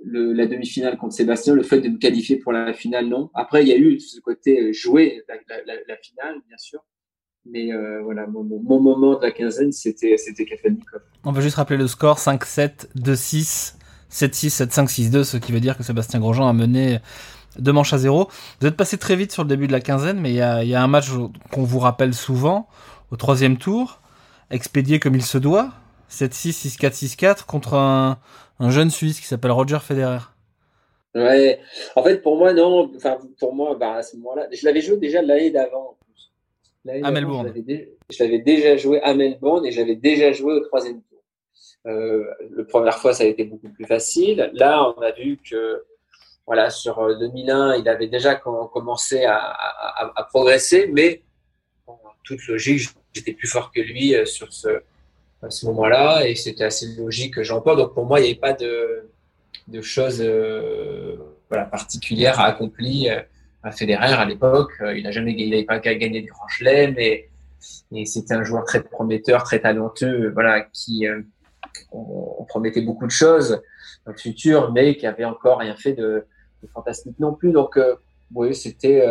le, la demi-finale contre Sébastien, le fait de me qualifier pour la finale, non. Après, il y a eu ce côté jouer la, la, la finale, bien sûr. Mais euh, voilà, mon, mon, moment de la quinzaine, c'était c'était Kafelnikov. On va juste rappeler le score 5-7, 2-6, 7-6, 7-5, 6-2, ce qui veut dire que Sébastien Grosjean a mené deux manches à zéro. Vous êtes passé très vite sur le début de la quinzaine, mais il y a, y a, un match qu'on vous rappelle souvent, au troisième tour, expédié comme il se doit, 7-6, 6-4, 6-4, contre un, un jeune Suisse qui s'appelle Roger Federer. Ouais, en fait, pour moi, non. Enfin, pour moi, bah, à ce moment-là, je l'avais joué déjà l'année d'avant à Melbourne. Je l'avais déjà joué à Melbourne et j'avais déjà joué au troisième tour. Euh, la première fois, ça a été beaucoup plus facile. Là, on a vu que voilà, sur 2001, euh, il avait déjà commencé à, à, à progresser, mais en toute logique, j'étais plus fort que lui euh, sur ce, à ce moment-là et c'était assez logique que j'emporte. Donc pour moi, il n'y avait pas de, de choses euh, voilà, particulières à accomplir Federer à l'époque. Euh, il n'a jamais, il pas gagné de grand chelem et, et c'était un joueur très prometteur, très talentueux, voilà, qui euh, on, promettait beaucoup de choses dans le futur, mais qui avait encore rien fait de, de fantastique non plus. Donc euh, oui, c'était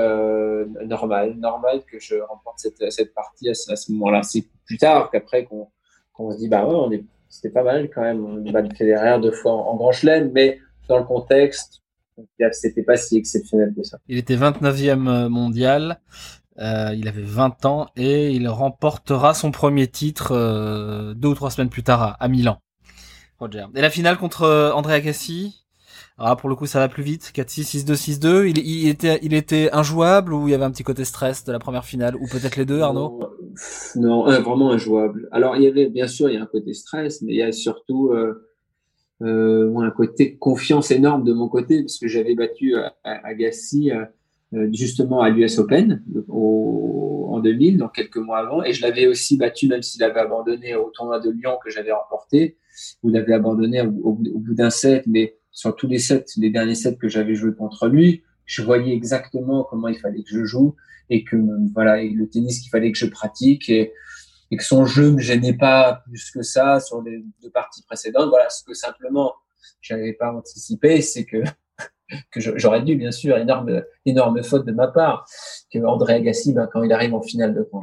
normal, normal que je remporte cette, partie à ce, moment-là. C'est plus tard qu'après qu'on se dit bah ouais, c'était pas mal quand même. On bat Federer deux fois en grand chelem, mais dans le contexte, c'était pas si exceptionnel que ça. Il était 29e euh, mondial. Euh, il avait 20 ans et il remportera son premier titre euh, deux ou trois semaines plus tard à, Milan. Roger. Et la finale contre euh, Andrea Cassi Ah, pour le coup, ça va plus vite. 4-6, 6-2, 6-2. Il, il, était, il était injouable ou il y avait un petit côté stress de la première finale? Ou peut-être les deux, Arnaud? Non, vraiment injouable. Alors, il y avait, bien sûr, il y a un côté stress, mais il y a surtout euh, euh, un côté confiance énorme de mon côté, parce que j'avais battu Agassi euh, euh, justement à l'US Open au, en 2000, donc quelques mois avant, et je l'avais aussi battu, même s'il avait abandonné au tournoi de Lyon que j'avais remporté, où il avait abandonné au, au bout d'un set, mais sur tous les sets, les derniers sets que j'avais joué contre lui, je voyais exactement comment il fallait que je joue et que voilà, et le tennis qu'il fallait que je pratique. Et, et, que son jeu me gênait pas plus que ça sur les deux parties précédentes. Voilà, ce que simplement j'avais pas anticipé, c'est que que j'aurais dû bien sûr énorme énorme faute de ma part que André Agassi, ben, quand il arrive en finale de Grand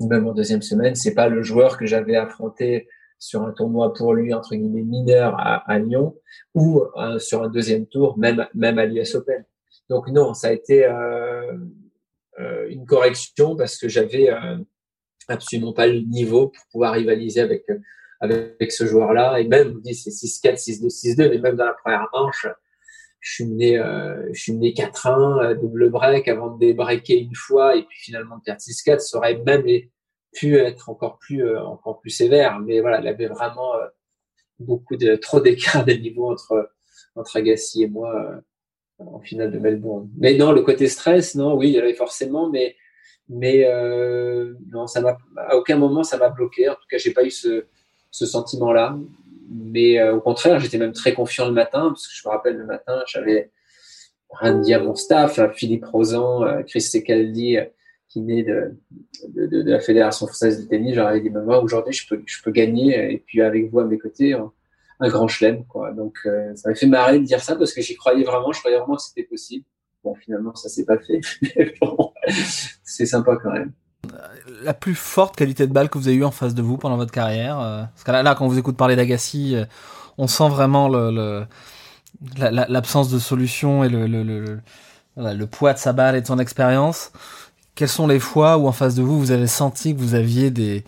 même en deuxième semaine, c'est pas le joueur que j'avais affronté sur un tournoi pour lui, entre guillemets, mineur à, à Lyon, ou euh, sur un deuxième tour, même, même à l'US Open. Donc non, ça a été euh, euh, une correction parce que j'avais euh, absolument pas le niveau pour pouvoir rivaliser avec, avec ce joueur-là. Et même, vous dites, c'est 6-4, 6-2, 6-2, mais même dans la première manche, je suis mené, euh, je suis mené 4-1, double break avant de débreaker une fois et puis finalement de perdre 6-4. Ça aurait même pu être encore plus euh, encore plus sévère mais voilà il y avait vraiment euh, beaucoup de trop d'écart de niveau entre entre Agassi et moi euh, en finale de Melbourne mais non le côté stress non oui il y avait forcément mais mais non ça à aucun moment ça m'a bloqué. En tout cas j'ai pas eu ce ce sentiment là mais au contraire j'étais même très confiant le matin parce que je me rappelle le matin j'avais rien dire à mon staff Philippe Rosan Chris Secaldi qui naît de, de, de, la Fédération française de tennis, j'aurais dit, ben moi, aujourd'hui, je peux, je peux gagner, et puis avec vous à mes côtés, un, grand chelem, quoi. Donc, euh, ça m'a fait marrer de dire ça, parce que j'y croyais vraiment, je croyais vraiment que c'était possible. Bon, finalement, ça s'est pas fait, mais bon, c'est sympa quand même. La plus forte qualité de balle que vous avez eue en face de vous pendant votre carrière, euh, parce que là, là, quand on vous écoute parler d'Agassi, euh, on sent vraiment le, le l'absence de solution et le, le, le, le, poids de sa balle et de son expérience quelles sont les fois où en face de vous vous avez senti que vous aviez des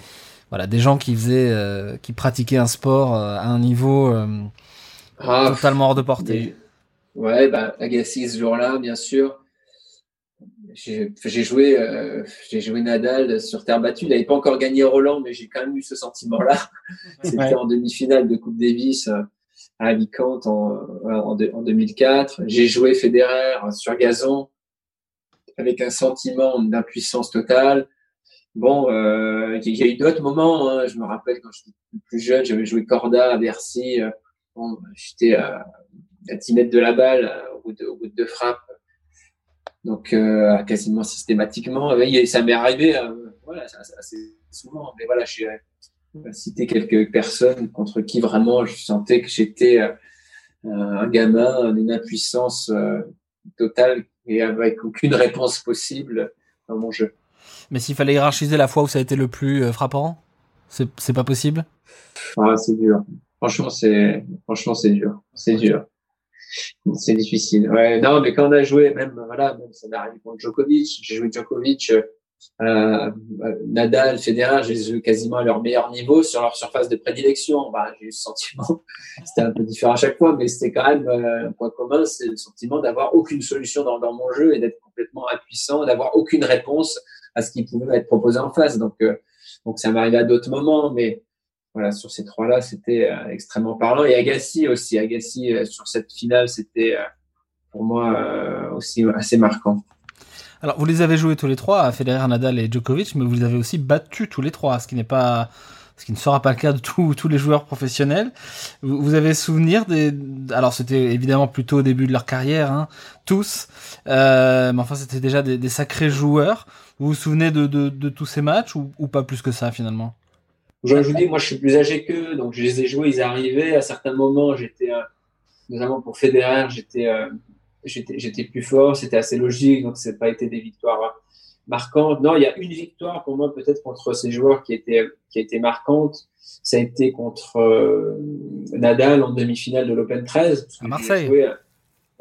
voilà des gens qui faisaient euh, qui pratiquaient un sport euh, à un niveau euh, ah, totalement hors de portée Ouais, bah Agassi ce jour-là, bien sûr. J'ai joué j'ai joué Nadal sur terre battue. Il n'avait pas encore gagné Roland, mais j'ai quand même eu ce sentiment-là. C'était en demi-finale de Coupe Davis à Alicante en, en, en 2004. J'ai joué Federer sur gazon avec un sentiment d'impuissance totale. Bon, euh, il y a eu d'autres moments. Hein. Je me rappelle quand j'étais plus jeune, j'avais joué Corda à Bercy. Euh, bon, j'étais à, à 10 mètres de la balle euh, au bout de, au bout de deux frappes. Donc, euh, quasiment systématiquement. Et ça m'est arrivé euh, voilà, assez souvent. Mais voilà, j'ai cité quelques personnes contre qui vraiment je sentais que j'étais un gamin d'une impuissance totale et avec aucune réponse possible dans mon jeu. Mais s'il fallait hiérarchiser la fois où ça a été le plus frappant, c'est pas possible? Ah, C'est dur. Franchement, c'est franchement c'est dur. C'est dur. C'est difficile. Non, mais quand on a joué, même voilà, même ça m'est arrivé contre Djokovic. J'ai joué Djokovic euh, euh, Nadal, Federer, j'ai eu quasiment à leur meilleur niveau sur leur surface de prédilection. Bah, j'ai eu ce sentiment, c'était un peu différent à chaque fois, mais c'était quand même euh, un point commun, c'est le sentiment d'avoir aucune solution dans, mon jeu et d'être complètement impuissant, d'avoir aucune réponse à ce qui pouvait être proposé en face. Donc, euh, donc ça m'arrivait à d'autres moments, mais voilà, sur ces trois-là, c'était euh, extrêmement parlant. Et Agassi aussi, Agassi sur cette finale, c'était pour moi aussi assez marquant. Alors, vous les avez joués tous les trois, Federer, Nadal et Djokovic, mais vous les avez aussi battus tous les trois, ce qui n'est pas, ce qui ne sera pas le cas de tous, tous les joueurs professionnels. Vous, vous avez souvenir des, alors c'était évidemment plutôt au début de leur carrière, hein, tous, euh, mais enfin c'était déjà des, des, sacrés joueurs. Vous vous souvenez de, de, de tous ces matchs ou, ou, pas plus que ça finalement? Je vous dis, moi je suis plus âgé qu'eux, donc je les ai joués, ils arrivaient. À certains moments, j'étais, euh, notamment pour Federer, j'étais euh, j'étais plus fort, c'était assez logique, donc c'est pas été des victoires marquantes. Non, il y a une victoire pour moi peut-être contre ces joueurs qui était qui a été marquante. Ça a été contre euh, Nadal en demi-finale de l'Open 13. À Marseille.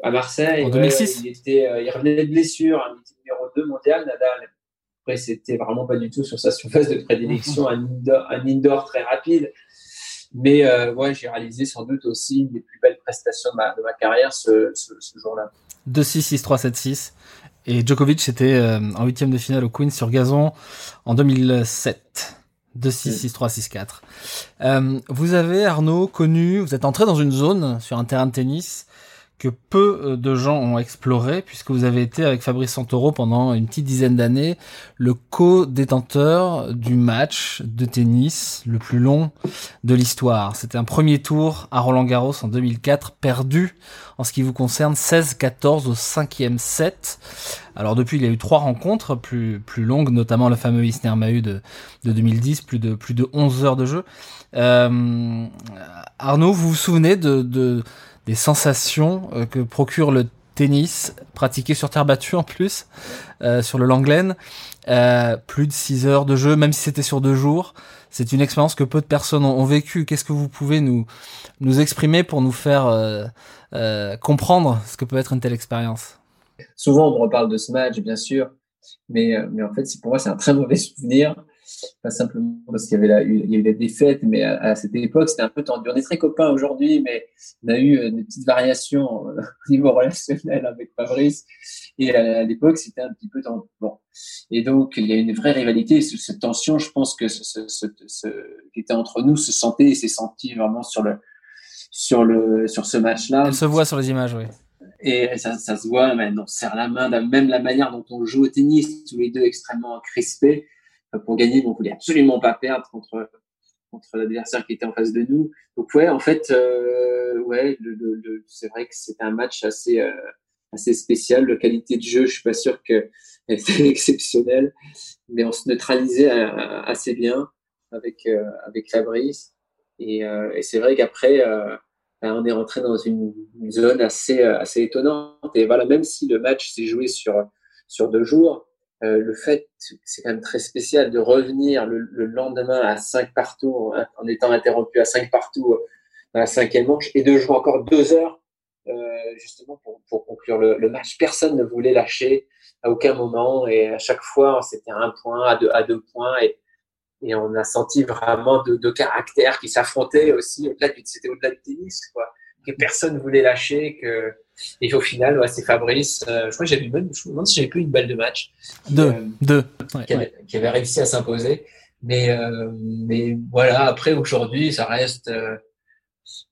à Marseille. En 2006. il, était, euh, il revenait de blessure, un numéro 2 mondial, Nadal. Après, c'était vraiment pas du tout sur sa surface de prédilection, un indoor, un indoor très rapide. Mais euh, ouais, j'ai réalisé sans doute aussi les plus belles prestations de ma, de ma carrière ce, ce, ce jour-là. 2-6, 6-3, 7-6. Et Djokovic était euh, en huitième de finale au Queen sur gazon en 2007. 2-6, 6-3, 6-4. vous avez, Arnaud, connu, vous êtes entré dans une zone sur un terrain de tennis que peu euh, de gens ont exploré, puisque vous avez été avec Fabrice Santoro pendant une petite dizaine d'années le co-détenteur du match de tennis le plus long de l'histoire. C'était un premier tour à Roland Garros en 2004, perdu en ce qui vous concerne 16-14 au cinquième set. Alors depuis, il y a eu trois rencontres plus, plus longues, notamment le fameux Isner Mahut de, de 2010, plus de, plus de 11 heures de jeu. Euh, Arnaud, vous vous souvenez de, de des sensations euh, que procure le tennis pratiqué sur terre battue en plus, euh, sur le Langlen. Euh, plus de 6 heures de jeu, même si c'était sur deux jours. C'est une expérience que peu de personnes ont, vécue. Qu'est-ce que vous pouvez nous, nous exprimer pour nous faire comprendre ce que peut être une telle expérience? Souvent, on reparle de ce match, bien sûr, mais, mais en fait, pour moi, c'est un très mauvais souvenir pas simplement parce qu'il y avait la, il y a eu des défaites, mais à, cette époque, c'était un peu tendu. On est très copains aujourd'hui, mais on a eu euh, des petites variations euh, au niveau relationnel avec Fabrice. Et à, l'époque, c'était un petit peu tendu. Bon. Et donc, il y a une vraie rivalité. Cette tension, je pense que ce, ce, ce, ce qui était entre nous se sentait et s'est senti vraiment sur le, sur le, sur ce match-là. Elle se voit sur les images, oui. Et ça, ça se voit, on serre la main, même la manière dont on joue au tennis, tous les deux extrêmement crispés pour gagner, donc on voulait absolument pas perdre contre contre l'adversaire qui était en face de nous. Donc ouais, en fait, euh, ouais, le, le, c'est vrai que c'était un match assez euh, assez spécial. La qualité de jeu, je suis pas sûr que était exceptionnelle, mais on se neutralisait euh, assez bien avec euh, avec Fabrice. Et, euh, et c'est vrai qu'après, ben, on est rentré dans une, une, zone assez assez étonnante. Et voilà, même si le match s'est joué sur sur deux jours, euh, le fait, c'est quand même très spécial de revenir le, lendemain à 5 partout, en étant interrompu à 5 partout dans la cinquième manche, et de jouer encore deux heures, euh, justement, pour, pour conclure le, le, match. Personne ne voulait lâcher à aucun moment, et à chaque fois, c'était un point, à deux, à deux points, et, et on a senti vraiment deux, deux caractères qui s'affrontaient aussi, au-delà du, c'était au-delà du tennis, quoi, que personne ne voulait lâcher, que et au final, ouais, c'est Fabrice. Euh, je crois que j'avais même, je me demande si j'avais plus une balle de match. Deux. Euh, deux. qui, avait, réussi à s'imposer. Mais, euh, mais voilà, après, aujourd'hui, ça reste euh,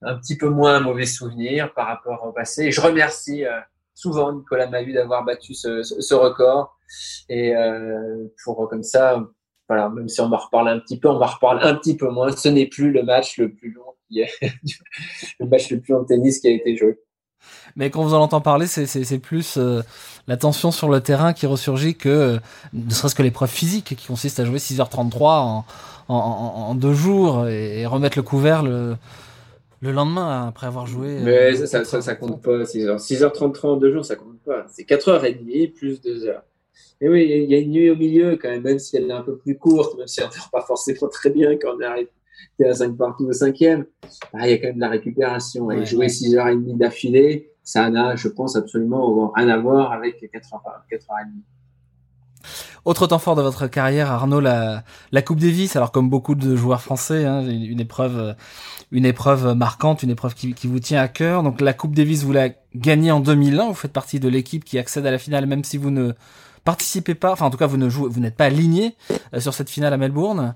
un petit peu moins un mauvais souvenir par rapport au passé. Et je remercie souvent Nicolas Mahut d'avoir battu ce, ce, record. Et pour comme ça, voilà, même si on va reparler un petit peu, on va reparler un petit peu moins. Ce n'est plus le match le plus long qui est, le match le plus long de tennis qui a été joué. Mais quand vous en entend parler, c'est plus euh, la tension sur le terrain qui ressurgit que euh, ne serait-ce que l'épreuve physique qui consiste à jouer 6h33 en, en, en, deux jours et, remettre le couvert le, le lendemain après avoir joué. Euh, Mais ça, ça, ça, compte pas. 6h, 6h33 en deux jours, ça compte pas. C'est 4h30 plus 2 heures. Et oui, il y a une nuit au milieu quand même, même si elle est un peu plus courte, même si elle ne dort pas forcément très bien quand on arrive à 5 partout au cinquième. Ah, il y a quand même de la récupération. Et jouer 6h30 d'affilée, ça n'a, je pense, absolument rien à voir avec 4h, 4h30. Autre temps fort de votre carrière, Arnaud, la, la Coupe Davis. Alors comme beaucoup de joueurs français, hein, une épreuve, une épreuve marquante, une épreuve qui, qui, vous tient à cœur. Donc la Coupe Davis, vous la gagnez en 2001. Vous faites partie de l'équipe qui accède à la finale, même si vous ne participez pas. Enfin, en tout cas, vous ne jouez, vous n'êtes pas aligné euh, sur cette finale à Melbourne.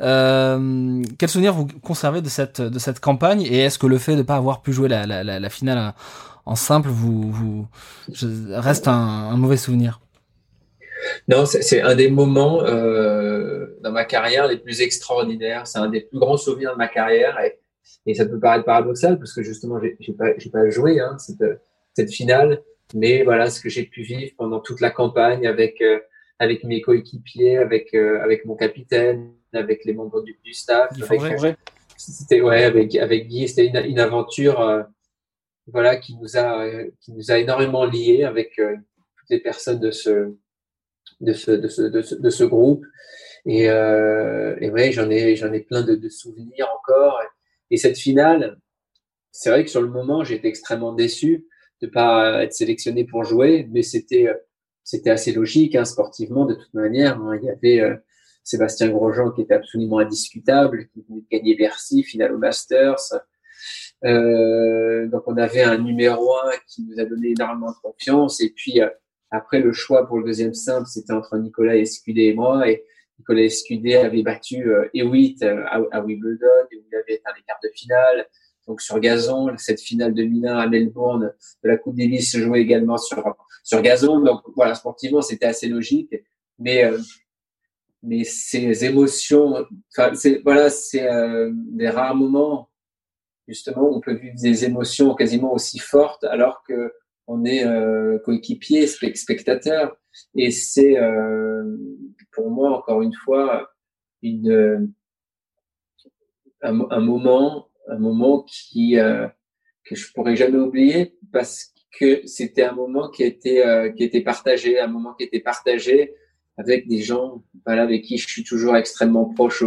Euh, quel souvenir vous conservez de cette de cette campagne et est-ce que le fait de ne pas avoir pu jouer la, la, finale en simple vous, reste un, mauvais souvenir? Non, c'est un des moments euh, dans ma carrière les plus extraordinaires. C'est un des plus grands souvenirs de ma carrière et, ça peut paraître paradoxal parce que justement j'ai pas pas joué hein, cette cette finale, mais voilà ce que j'ai pu vivre pendant toute la campagne avec euh, avec mes coéquipiers, avec avec mon capitaine, avec les membres du, du staff. Avec, c'était ouais, avec avec Guy, c'était une, une, aventure euh, voilà qui nous a qui nous a énormément liés avec euh, toutes les personnes de ce de ce de ce de ce, de ce groupe. Et, euh, et ouais, j'en ai j'en ai plein de, de, souvenirs encore. Et cette finale, c'est vrai que sur le moment, j'étais extrêmement déçu de pas être sélectionné pour jouer, mais c'était c'était assez logique hein, sportivement de toute manière. Hein. Il y avait Sébastien Grosjean qui était absolument indiscutable, qui venait de gagner Bercy, finale au Masters. Euh, donc on avait un numéro un qui nous a donné énormément de confiance. Et puis après le choix pour le deuxième simple, c'était entre Nicolas Escudé et moi. Et Nicolas Escudé avait battu euh, Hewitt à, à Wimbledon et il avait été les quarts de finale. Donc sur gazon, cette finale de Milan à Melbourne de la Coupe Davis se jouait également sur sur gazon. Donc voilà, sportivement, c'était assez logique. Mais euh, mais ces émotions, c'est voilà, c'est euh, des rares moments justement où on peut vivre des émotions quasiment aussi fortes alors que on est euh, coéquipier, spectateur. Et c'est euh, pour moi encore une fois une un, un moment un moment qui euh, que je pourrais jamais oublier parce que c'était un moment qui était euh, qui était partagé, un moment qui était partagé avec des gens voilà, avec qui je suis toujours extrêmement proche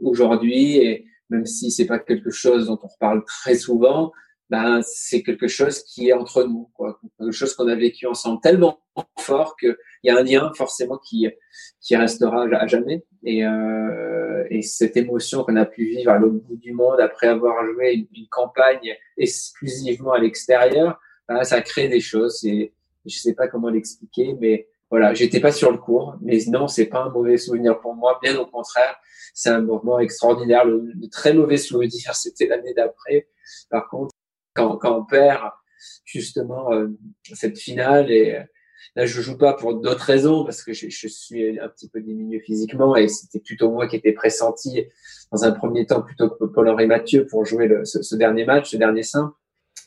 aujourd'hui et même si c'est pas quelque chose dont on reparle très souvent, ben c'est quelque chose qui est entre nous, quoi. quelque chose qu'on a vécu ensemble tellement fort qu'il y a un lien forcément qui qui restera à jamais. Et, euh, et cette émotion qu'on a pu vivre à l'autre bout du monde après avoir joué une, une campagne exclusivement à l'extérieur, ben, ça crée des choses. Et je sais pas comment l'expliquer, mais voilà, j'étais pas sur le cours, mais non, c'est pas un mauvais souvenir pour moi, bien au contraire, c'est un moment extraordinaire. Le, très mauvais souvenir, c'était l'année d'après. Par contre, quand, quand on perd justement euh, cette finale et euh, là je joue pas pour d'autres raisons parce que je, je, suis un petit peu diminué physiquement et c'était plutôt moi qui étais pressenti dans un premier temps plutôt que Paul-Henri Mathieu pour jouer le, ce, ce, dernier match, ce dernier simple.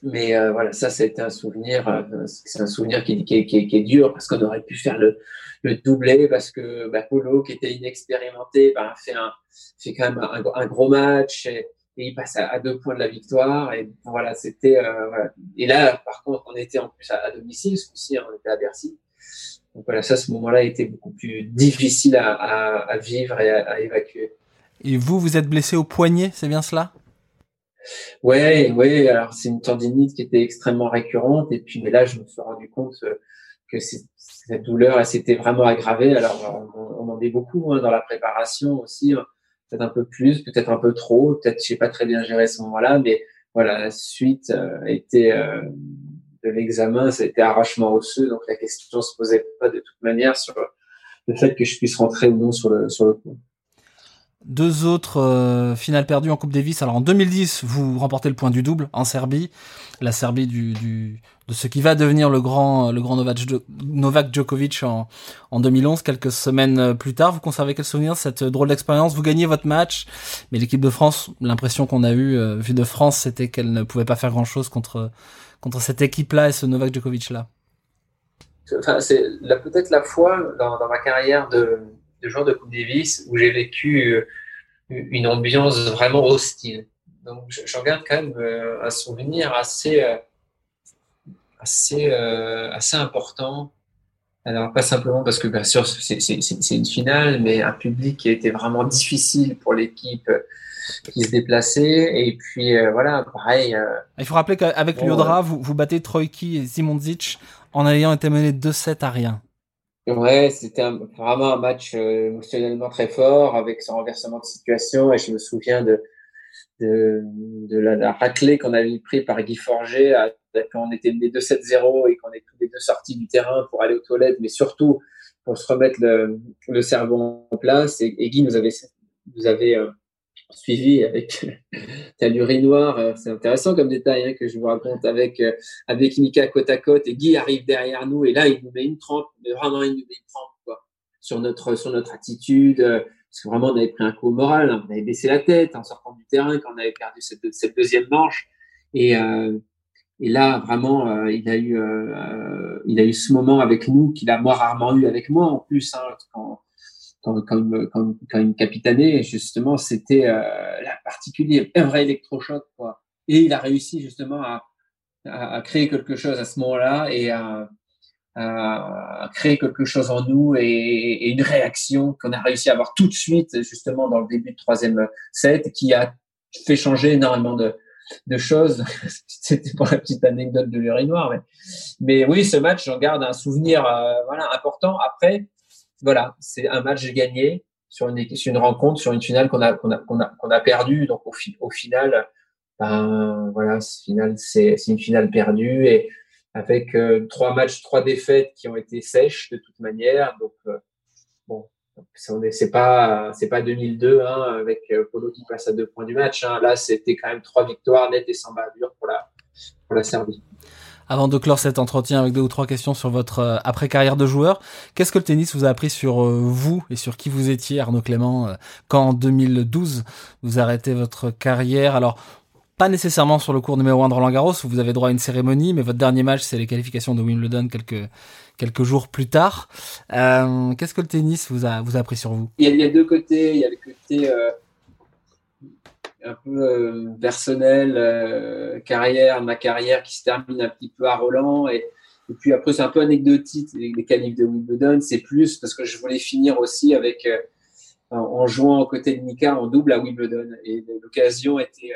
Mais euh, voilà, ça, c'était un souvenir, euh, c'est un souvenir qui, qui, est dur parce qu'on aurait pu faire le, le doublé parce que bah, Polo, qui était inexpérimenté, bah, fait, un, fait quand même un, gros match. Et, il passe à, deux points de la victoire. Et voilà, c'était. Euh. Et là, par contre, on était en plus à, domicile, ce coup-ci, on était à Bercy. Donc voilà, ça, ce moment-là été beaucoup plus difficile à vivre et à, évacuer. Et vous, vous êtes blessé au poignet, c'est bien cela? Ouais, ouais. Alors c'est une tendinite qui était extrêmement récurrente. Et puis, mais là, je me suis rendu compte euh, que cette douleur, elle s'était vraiment aggravée. Alors, on, en est beaucoup hein, dans la préparation aussi. Hein peut-être un peu plus, peut-être un peu trop, peut-être j'ai pas très bien géré ce moment-là, mais voilà, la suite euh, était euh, de l'examen, c'était arrachement osseux, donc la question se posait pas de toute manière sur le fait que je puisse rentrer ou non sur le sur le coup. Deux autres euh, finales perdues en Coupe Davis. Alors en 2010, vous remportez le point du double en Serbie, la Serbie du, du de ce qui va devenir le grand le grand Novak, Djokovic en, en 2011. Quelques semaines plus tard, vous conservez quel souvenir cette drôle d'expérience? Vous gagnez votre match, mais l'équipe de France, l'impression qu'on a eu euh, vue de France, c'était qu'elle ne pouvait pas faire grand chose contre contre cette équipe-là et ce Novak Djokovic là. Enfin, c'est peut-être la fois dans, dans ma carrière de de joueur de Coupe Davis où j'ai vécu euh, une ambiance vraiment hostile. Donc, je, regarde quand même euh, un souvenir assez, euh, assez, assez important. Alors, pas simplement parce que, bien sûr, c'est une finale, mais un public qui a été vraiment difficile pour l'équipe qui se déplaçait. Et puis, voilà, pareil. Il faut rappeler qu'avec bon, Lyodra, vous, vous battez Troïki et Simondzic en ayant été mené 2-7 à rien. Ouais, c'était vraiment un match euh, émotionnellement très fort avec son renversement de situation et je me souviens de de, de la, la raclée qu'on avait pris par Guy Forger à, quand on était mené 2-7-0 et qu'on est tous les deux sortis du terrain pour aller aux toilettes, mais surtout pour se remettre le, le cerveau en place. Et, et Guy nous avait nous avait euh, suivi avec ta l'urinoir. Euh, c'est intéressant comme détail hein, que je vous raconte avec euh, avec Mika côte à côte et Guy arrive derrière nous et là il nous met une trempe, mais vraiment il nous met une trempe quoi, sur notre sur notre attitude. Euh, parce que vraiment on avait pris un coup au moral, hein, on avait baissé la tête en sortant du terrain quand on avait perdu cette, deuxième manche et euh, et là, vraiment, il a eu, il a eu ce moment avec nous qu'il a moi rarement eu avec moi en plus. Hein, quand, quand, quand, quand, il me capitanait, justement, c'était euh, la particulier, un vrai électrochoc, quoi. Et il a réussi justement à, créer quelque chose à ce moment-là et à, créer quelque chose en nous et, une réaction qu'on a réussi à avoir tout de suite, justement, dans le début de troisième set, qui a fait changer énormément de, choses. C'était pour la petite anecdote de l'urinoir. Mais, mais oui, ce match, j'en garde un souvenir euh, voilà, important. Après, voilà, c'est un match gagné sur une, rencontre, sur une finale qu'on a, qu'on a, qu'on a, qu'on a perdu. Donc, au, final, ben, voilà, c'est une finale perdue et avec euh, trois matchs, trois défaites qui ont été sèches de toute manière. Donc, euh, bon, c'est pas pas 2002 hein, avec euh, Polo qui passe à deux points du match. Hein. Là, c'était quand même trois victoires nettes et sans bavure pour la pour la Serbie. Avant de clore cet entretien avec deux ou trois questions sur votre après-carrière de joueur, qu'est-ce que le tennis vous a appris sur vous et sur qui vous étiez, Arnaud Clément, quand en 2012 vous arrêtez votre carrière? Alors, pas nécessairement sur le cours numéro 1 de Roland Garros où vous avez droit à une cérémonie, mais votre dernier match c'est les qualifications de Wimbledon quelques quelques jours plus tard. Euh, Qu'est-ce que le tennis vous a vous a appris sur vous? Il y, a, il y, a, deux côtés. Il y a le côté euh, un peu euh, personnel, euh, carrière, ma carrière qui se termine un petit peu à Roland et, puis après c'est un peu anecdotique les, qualifs de Wimbledon. C'est plus parce que je voulais finir aussi avec euh, en jouant aux côtés de Mika en double à Wimbledon et l'occasion était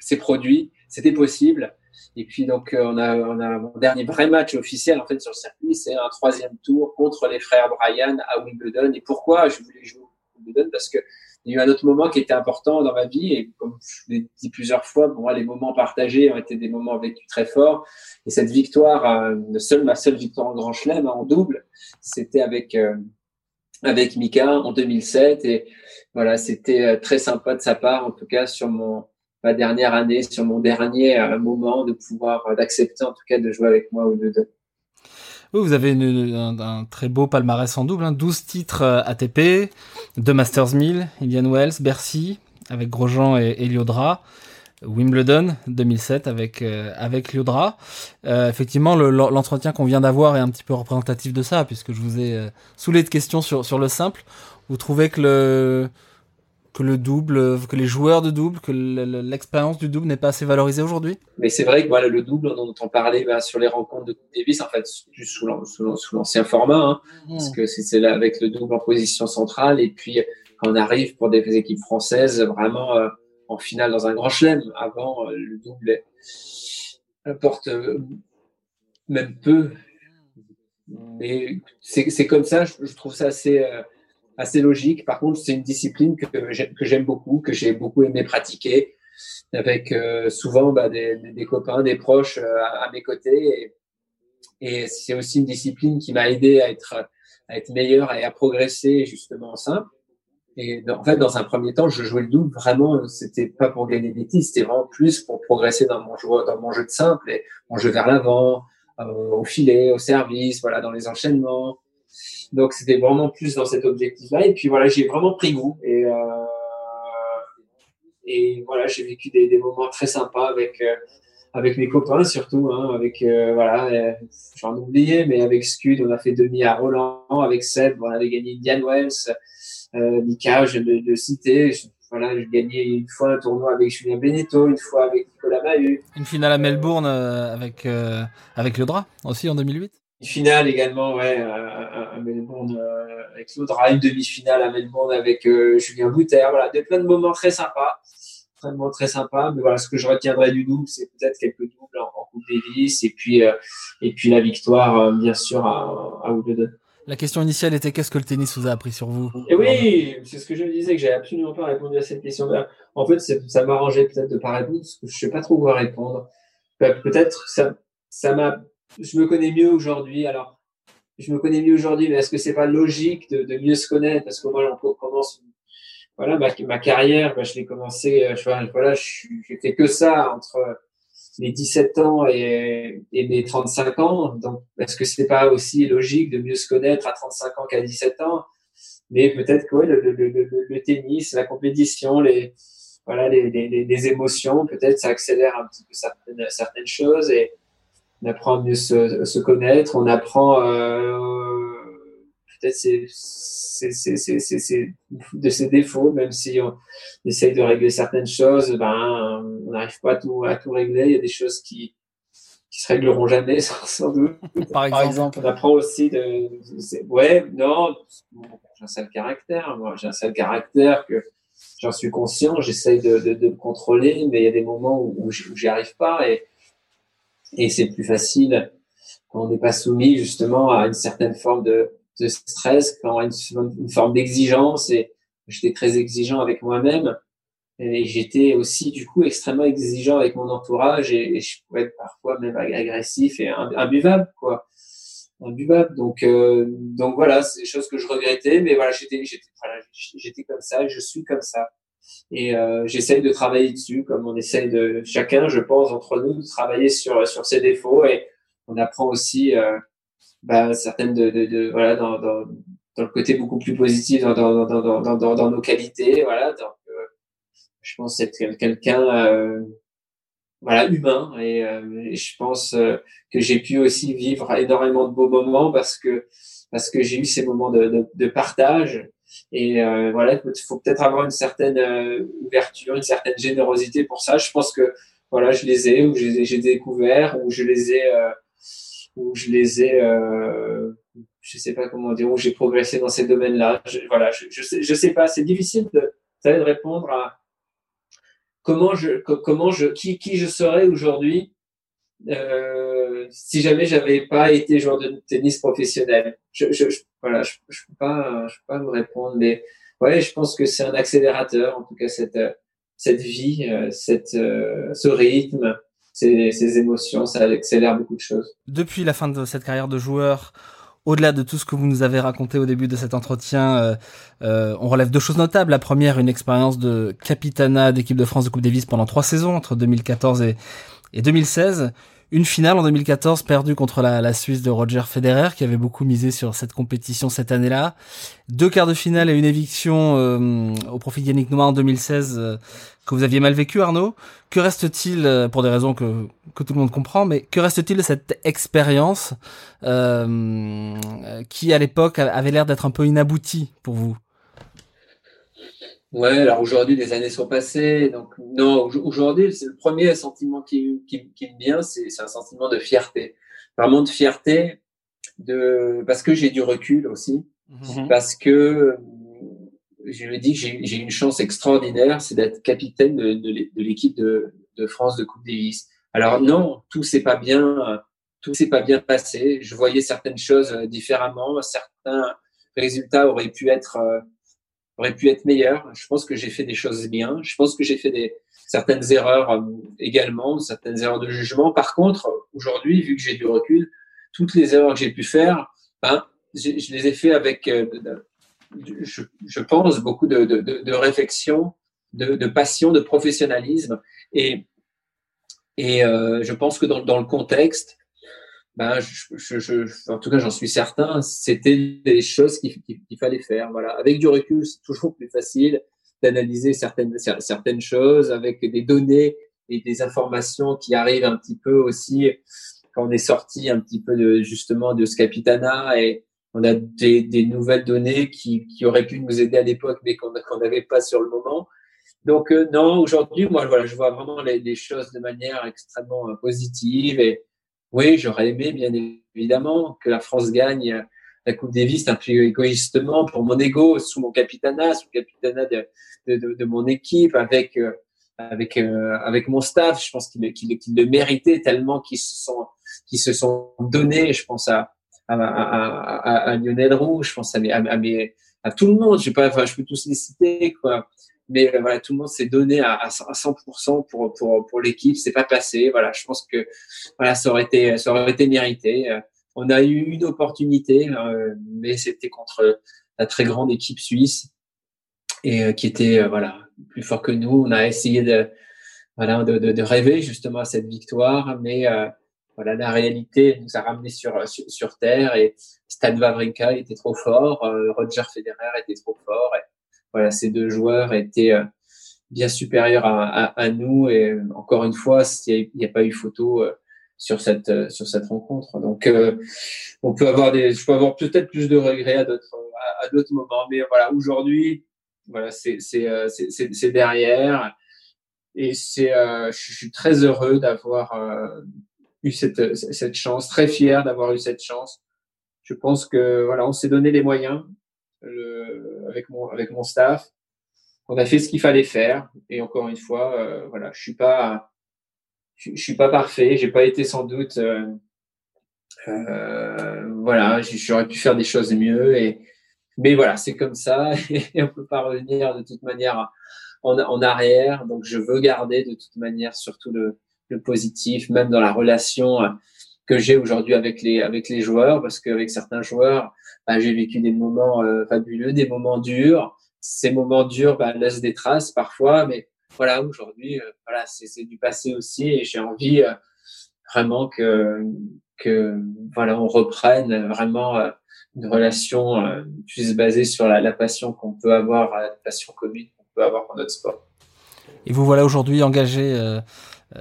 ces produits, c'était possible. Et puis donc on a, on a mon dernier vrai match officiel en fait sur le circuit, c'est un troisième tour contre les frères Bryan à Wimbledon. Et pourquoi je voulais jouer à Wimbledon? Parce que il y a eu un autre moment qui était important dans ma vie et comme je l'ai dit plusieurs fois, pour moi les moments partagés ont été des moments vécus très forts. Et cette victoire, euh, seule ma seule victoire en Grand Chelem hein, en double, c'était avec euh, avec Mika en 2007 et voilà c'était euh, très sympa de sa part en tout cas sur mon ma dernière année, sur mon dernier moment, de pouvoir, d'accepter en tout cas de jouer avec moi ou de deux. Oui, vous avez un, très beau palmarès en double, hein, 12 titres euh, ATP, deux Masters 1000, Indian Wells, Bercy, avec Grosjean et, et Liodra, Wimbledon 2007 avec avec Liodra. Euh, effectivement, l'entretien qu'on vient d'avoir est un petit peu représentatif de ça, puisque je vous ai euh, saoulé de questions sur sur le simple. Vous trouvez que le que le double, que les joueurs de double, que l'expérience du double n'est pas assez valorisée aujourd'hui? Mais c'est vrai que voilà, le double, on entend parler bah, sur les rencontres de Davis, en fait, sous l'ancien format, hein, mmh. parce que c'est là avec le double en position centrale, et puis quand on arrive pour des équipes françaises, vraiment euh, en finale dans un grand chelem, avant euh, le double apporte euh, même peu. Mais c'est comme ça, je, je, trouve ça assez assez logique. Par contre, c'est une discipline que, que j'aime beaucoup, que j'ai beaucoup aimé pratiquer, avec euh, souvent bah, des, des, copains, des proches euh, à, mes côtés. Et, et c'est aussi une discipline qui m'a aidé à être, à être meilleur et à progresser justement en simple. Et en fait, dans un premier temps, je jouais le double vraiment, c'était pas pour gagner des titres, c'était vraiment plus pour progresser dans mon jeu, dans mon jeu de simple et mon jeu vers l'avant, euh, au filet, au service, voilà, dans les enchaînements. Donc c'était vraiment plus dans cet objectif-là. Et puis voilà, j'ai vraiment pris goût. Et, euh, voilà, j'ai vécu des, moments très sympas avec euh, avec mes copains surtout. Hein, avec euh, voilà, euh, j'en oublié, mais avec Scud, on a fait demi à Roland. Avec Seb, on avait gagné Indian Wells. Euh, Mika, je vais le citer. voilà, j'ai gagné une fois un tournoi avec Julien Beneteau, une fois avec Nicolas Mahut. Une finale à Melbourne avec avec le drap aussi en 2008. Finale également, ouais, à, à Melbourne euh, avec l'Audra, une demi-finale à Melbourne avec euh, Julien Bouter. Voilà, des plein de moments très sympas, vraiment très sympas. Mais voilà, ce que je retiendrai du double, c'est peut-être quelques doubles en, en Coupe Davis et puis euh, et puis la victoire, bien sûr, à, à Wimbledon. La question initiale était qu'est-ce que le tennis vous a appris sur vous? Et oui, c'est ce que je me disais que j'ai absolument pas répondu à cette question-là. En fait, ça m'arrangeait peut-être de pas répondre parce que je sais pas trop quoi répondre. Peut-être ça ça m'a je me connais mieux aujourd'hui. Alors, je me connais mieux aujourd'hui, mais est-ce que c'est pas logique de, mieux se connaître? Parce que moi, on commence, voilà, ma, carrière, bah, je l'ai commencé, euh, je, voilà, j'ai que ça entre mes 17 ans et, et mes 35 ans. Donc, est-ce que c'est pas aussi logique de mieux se connaître à 35 ans qu'à 17 ans? Mais peut-être que le, tennis, la compétition, les voilà, les émotions, peut-être ça accélère un petit peu certaines, certaines choses et on apprend à mieux se, se connaître, on apprend euh, peut-être c'est de ses défauts, même si on essaye de régler certaines choses, ben on n'arrive pas à tout, à tout régler. Il y a des choses qui qui se régleront jamais sans, doute. Par exemple, on apprend aussi de, ouais, non, j'ai un sale caractère, moi, j'ai un sale caractère que j'en suis conscient, j'essaye de, de, de, me contrôler, mais il y a des moments où, où j'y arrive pas et et c'est plus facile quand on n'est pas soumis justement à une certaine forme de de stress, quand une, une forme d'exigence et j'étais très exigeant avec moi-même. Et j'étais aussi, du coup, extrêmement exigeant avec mon entourage et, je pouvais être parfois même agressif et imbuvable, quoi. Imbuvable. Donc, euh, donc voilà, c'est des choses que je regrettais, mais voilà, j'étais, voilà, j'étais comme ça et je suis comme ça. Et euh, j'essaye de travailler dessus, comme on essaye de chacun, je pense, entre nous, de travailler sur sur ses défauts. Et on apprend aussi euh, bah, certaines de, de, de voilà dans, dans, dans le côté beaucoup plus positif dans, dans, dans, dans, dans nos qualités, voilà. Donc, je pense être quelqu'un euh, voilà humain. Et, euh, je pense euh, que j'ai pu aussi vivre énormément de beaux moments parce que parce que j'ai eu ces moments de, de partage et voilà il faut peut-être avoir une certaine ouverture une certaine générosité pour ça. Je pense que voilà je les ai ou j'ai découvert ou je les ai ou je les ai je sais pas comment dire où j'ai progressé dans ces domaines-là. Voilà je, je sais je sais pas. C'est difficile de, de répondre à comment je, comment je, qui, qui je serais aujourd'hui euh, si jamais j'avais pas été joueur de tennis professionnel. Je, je, voilà, je, je peux pas, je peux pas me répondre, mais ouais, je pense que c'est un accélérateur, en tout cas cette cette vie, euh, cette euh, ce rythme, ces, ces émotions, ça accélère beaucoup de choses. Depuis la fin de cette carrière de joueur, au-delà de tout ce que vous nous avez raconté au début de cet entretien, euh, on relève deux choses notables. La première, une expérience de capitana d'équipe de France de Coupe Davis pendant trois saisons, entre 2014 et, et 2016. Une finale en 2014 perdue contre la, Suisse de Roger Federer qui avait beaucoup misé sur cette compétition cette année-là. Deux quarts de finale et une éviction euh, au profit d'Yannick Noah en 2016 euh, que vous aviez mal vécu Arnaud. Que reste-t-il, euh, pour des raisons que, que tout le monde comprend, mais que reste-t-il de cette expérience qui à l'époque avait l'air d'être un peu inaboutie pour vous? Ouais, alors aujourd'hui, des années sont passées. Donc, non, aujourd'hui, c'est le premier sentiment qui, qui, qui me vient, c'est un sentiment de fierté. Vraiment de fierté, de, parce que j'ai du recul aussi, mhm. parce que je me dis que j'ai une chance extraordinaire, c'est d'être capitaine de, de l'équipe de, de, France de Coupe Davis. Alors non, tout s'est pas bien, tout s'est pas bien passé. Je voyais certaines choses différemment, certains résultats auraient pu être euh, aurait pu être meilleur. Je pense que j'ai fait des choses bien. Je pense que j'ai fait des certaines erreurs euh, également, certaines erreurs de jugement. Par contre, aujourd'hui, vu que j'ai du recul, toutes les erreurs que j'ai pu faire, ben, je, les ai fait avec, euh, je, pense, beaucoup de, réflexion, de, passion, de professionnalisme. Et, euh, je pense que dans le contexte, ben, je, je, en tout cas, j'en suis certain, c'était des choses qu'il fallait faire. Voilà. Avec du recul, c'est toujours plus facile d'analyser certaines, certaines choses avec des données et des informations qui arrivent un petit peu aussi quand on est sorti un petit peu de, justement de ce capitana et on a des, des nouvelles données qui, qui auraient pu nous aider à l'époque, mais qu'on n'avait pas sur le moment. Donc, euh, non, aujourd'hui, moi, voilà, je vois vraiment les, les, choses de manière extrêmement euh, positive et, oui, j'aurais aimé, bien évidemment, que la France gagne la Coupe Davis un peu égoïstement pour mon ego, sous mon capitana, sous le capitana de, de, de, mon équipe, avec euh, avec euh, avec mon staff. Je pense qu'ils qu le méritaient tellement qu'ils se sont qu'ils se sont donnés. Je pense à à, à, à, Lionel Roux, je pense à, à, à, à tout le monde. Je sais pas, enfin, je peux tous les citer, quoi mais euh, voilà, tout le monde s'est donné à, à 100% pour pour pour l'équipe. C'est pas passé. Voilà, je pense que voilà, ça aurait été ça aurait été mérité. Euh, on a eu une opportunité, euh, mais c'était contre la très grande équipe suisse et qui était voilà plus fort que nous. On a essayé de voilà de, de, de rêver justement à cette victoire, mais voilà la réalité nous a ramené sur, sur, sur terre et Stan Wawrinka était trop fort, Roger Federer était trop fort. Voilà, ces deux joueurs étaient euh, bien supérieurs à, à, nous et encore une fois, il n'y a, pas eu photo euh, sur cette euh, sur cette rencontre. Donc, on peut avoir des, je peux avoir peut-être plus de regrets à d'autres à, d'autres moments, mais voilà, aujourd'hui, voilà, c'est c'est c'est derrière et c'est je suis très heureux d'avoir eu cette cette chance, très fier d'avoir eu cette chance. Je pense que voilà, on s'est donné les moyens avec mon avec mon staff. On a fait ce qu'il fallait faire et encore une fois, euh, voilà, je suis pas je, suis pas parfait, j'ai pas été sans doute euh, Euh, voilà, j'aurais pu faire des choses mieux. Et, mais voilà, c'est comme ça. Et on peut pas revenir de toute manière en, en, arrière. Donc, je veux garder de toute manière surtout le, le positif, même dans la relation que j'ai aujourd'hui avec les, avec les joueurs, parce qu'avec certains joueurs, bah, j'ai vécu des moments euh, fabuleux, des moments durs. Ces moments durs bah, laissent des traces parfois, mais voilà, aujourd'hui, euh, voilà, c'est du passé aussi, et j'ai envie euh, vraiment que, que voilà, on reprenne vraiment une relation plus basée sur la, la passion qu'on peut avoir, la passion commune qu'on peut avoir pour notre sport. Et vous voilà aujourd'hui engagé euh,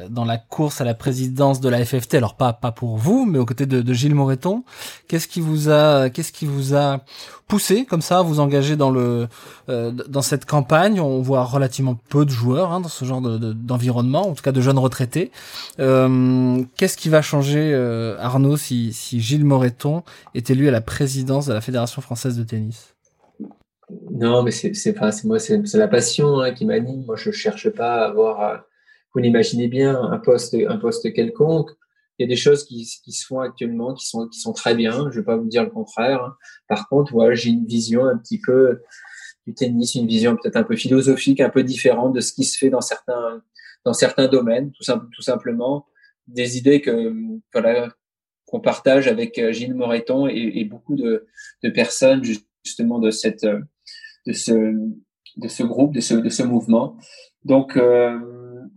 dans la course à la présidence de la FFT. Alors pas pas pour vous, mais aux côtés de, de Gilles Moreton. Qu'est-ce qui vous a qu'est-ce qui vous a poussé comme ça à vous engager dans le euh, dans cette campagne? On voit relativement peu de joueurs hein, dans ce genre d'environnement, de, en tout cas de jeunes retraités. Euh, qu'est-ce qui va changer euh, Arnaud si, si Gilles Moreton est élu à la présidence de la Fédération française de tennis? Non, mais c'est c'est moi c'est la passion hein, qui m'anime. Moi, je cherche pas à avoir vous l'imaginez bien, un poste, un poste quelconque. Il y a des choses qui, qui se font actuellement qui sont, qui sont très bien. Je vais pas vous dire le contraire. Par contre, voilà, j'ai une vision un petit peu du tennis, une vision peut-être un peu philosophique, un peu différente de ce qui se fait dans certains, dans certains domaines, tout, simple, tout simplement. Des idées que, qu'on partage avec euh, Gilles Moreton et, beaucoup de, de, personnes justement de cette, de ce, de ce groupe, de ce, de ce mouvement. Donc, euh,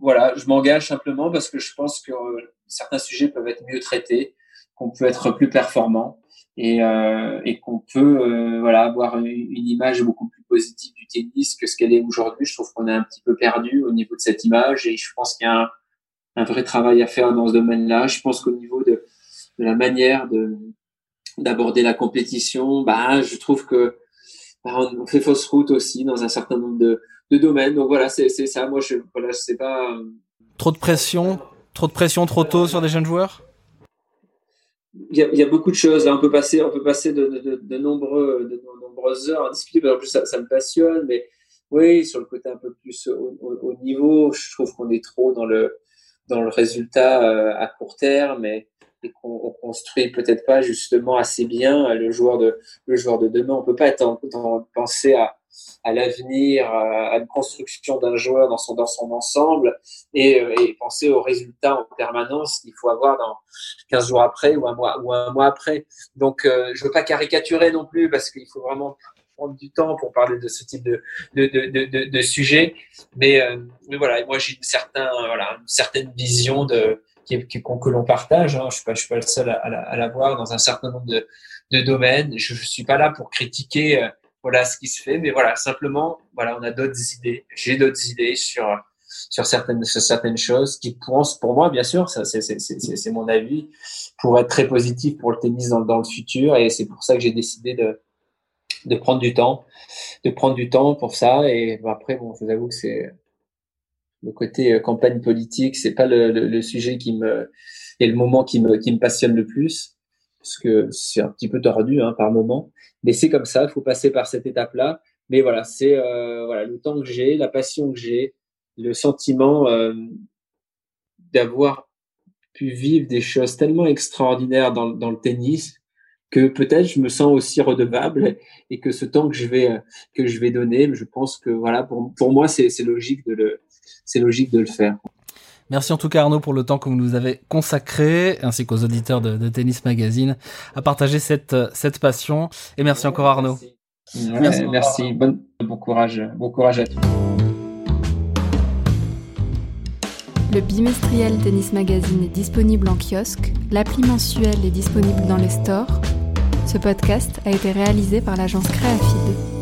voilà, je m'engage simplement parce que je pense que euh, certains sujets peuvent être mieux traités, qu'on peut être plus performant et, euh, qu'on peut euh, voilà avoir une, image beaucoup plus positive du tennis que ce qu'elle est aujourd'hui. Je trouve qu'on est un petit peu perdu au niveau de cette image et je pense qu'il y a un, vrai travail à faire dans ce domaine-là. Je pense qu'au niveau de, de, la manière de d'aborder la compétition, bah, je trouve que bah, on fait fausse route aussi dans un certain nombre de, de domaines. Donc voilà, c'est ça. Moi, je voilà, je sais pas. Euh, trop de pression, trop de pression trop tôt sur des jeunes joueurs? Il y, a, il y a beaucoup de choses. Là, on peut passer, on peut passer de, de, de nombreux, de, nombreuses heures à discuter. En plus, ça, ça, me passionne. Mais oui, sur le côté un peu plus au, au, niveau, je trouve qu'on est trop dans le dans le résultat euh, à court terme. Et qu'on construit peut-être pas justement assez bien le joueur de le joueur de demain. On peut pas être en, en, penser à à l'avenir, à une construction d'un joueur dans son dans son ensemble et, euh, et, penser aux résultats en permanence qu'il faut avoir dans 15 jours après ou un mois ou un mois après. Donc euh, je veux pas caricaturer non plus parce qu'il faut vraiment prendre du temps pour parler de ce type de de de de, de, sujet. Mais euh, mais voilà, moi j'ai une certaine voilà une certaine vision de que l'on partage. Hein. Je suis pas, je suis pas le seul à, l'avoir dans un certain nombre de, de domaines. Je, je suis pas là pour critiquer, euh, voilà, ce qui se fait, mais voilà, simplement, voilà, on a d'autres idées. J'ai d'autres idées sur sur certaines sur certaines choses qui pensent pour moi, bien sûr, ça c'est c'est mon avis, pour être très positif pour le tennis dans, dans le futur, et c'est pour ça que j'ai décidé de de prendre du temps, de prendre du temps pour ça. Et après, bon, je vous avoue que c'est le côté euh, campagne politique, c'est pas le, le, le, sujet qui me et le moment qui me qui me passionne le plus parce que c'est un petit peu tordu hein, par moment. Mais c'est comme ça, il faut passer par cette étape-là. Mais voilà, c'est euh, voilà le temps que j'ai, la passion que j'ai, le sentiment euh, d'avoir pu vivre des choses tellement extraordinaires dans, le tennis que peut-être je me sens aussi redevable et que ce temps que je vais que je vais donner, je pense que voilà pour pour moi c'est logique de le c'est logique de le faire. Merci en tout cas Arnaud pour le temps que vous nous avez consacré, ainsi qu'aux auditeurs de, Tennis Magazine, à partager cette, cette passion. Et merci encore Arnaud. Merci. merci. Bon, bon, courage, bon courage à tous. Le bimestriel Tennis Magazine est disponible en kiosque, l'appli mensuelle est disponible dans les stores. Ce podcast a été réalisé par l'agence Créafide.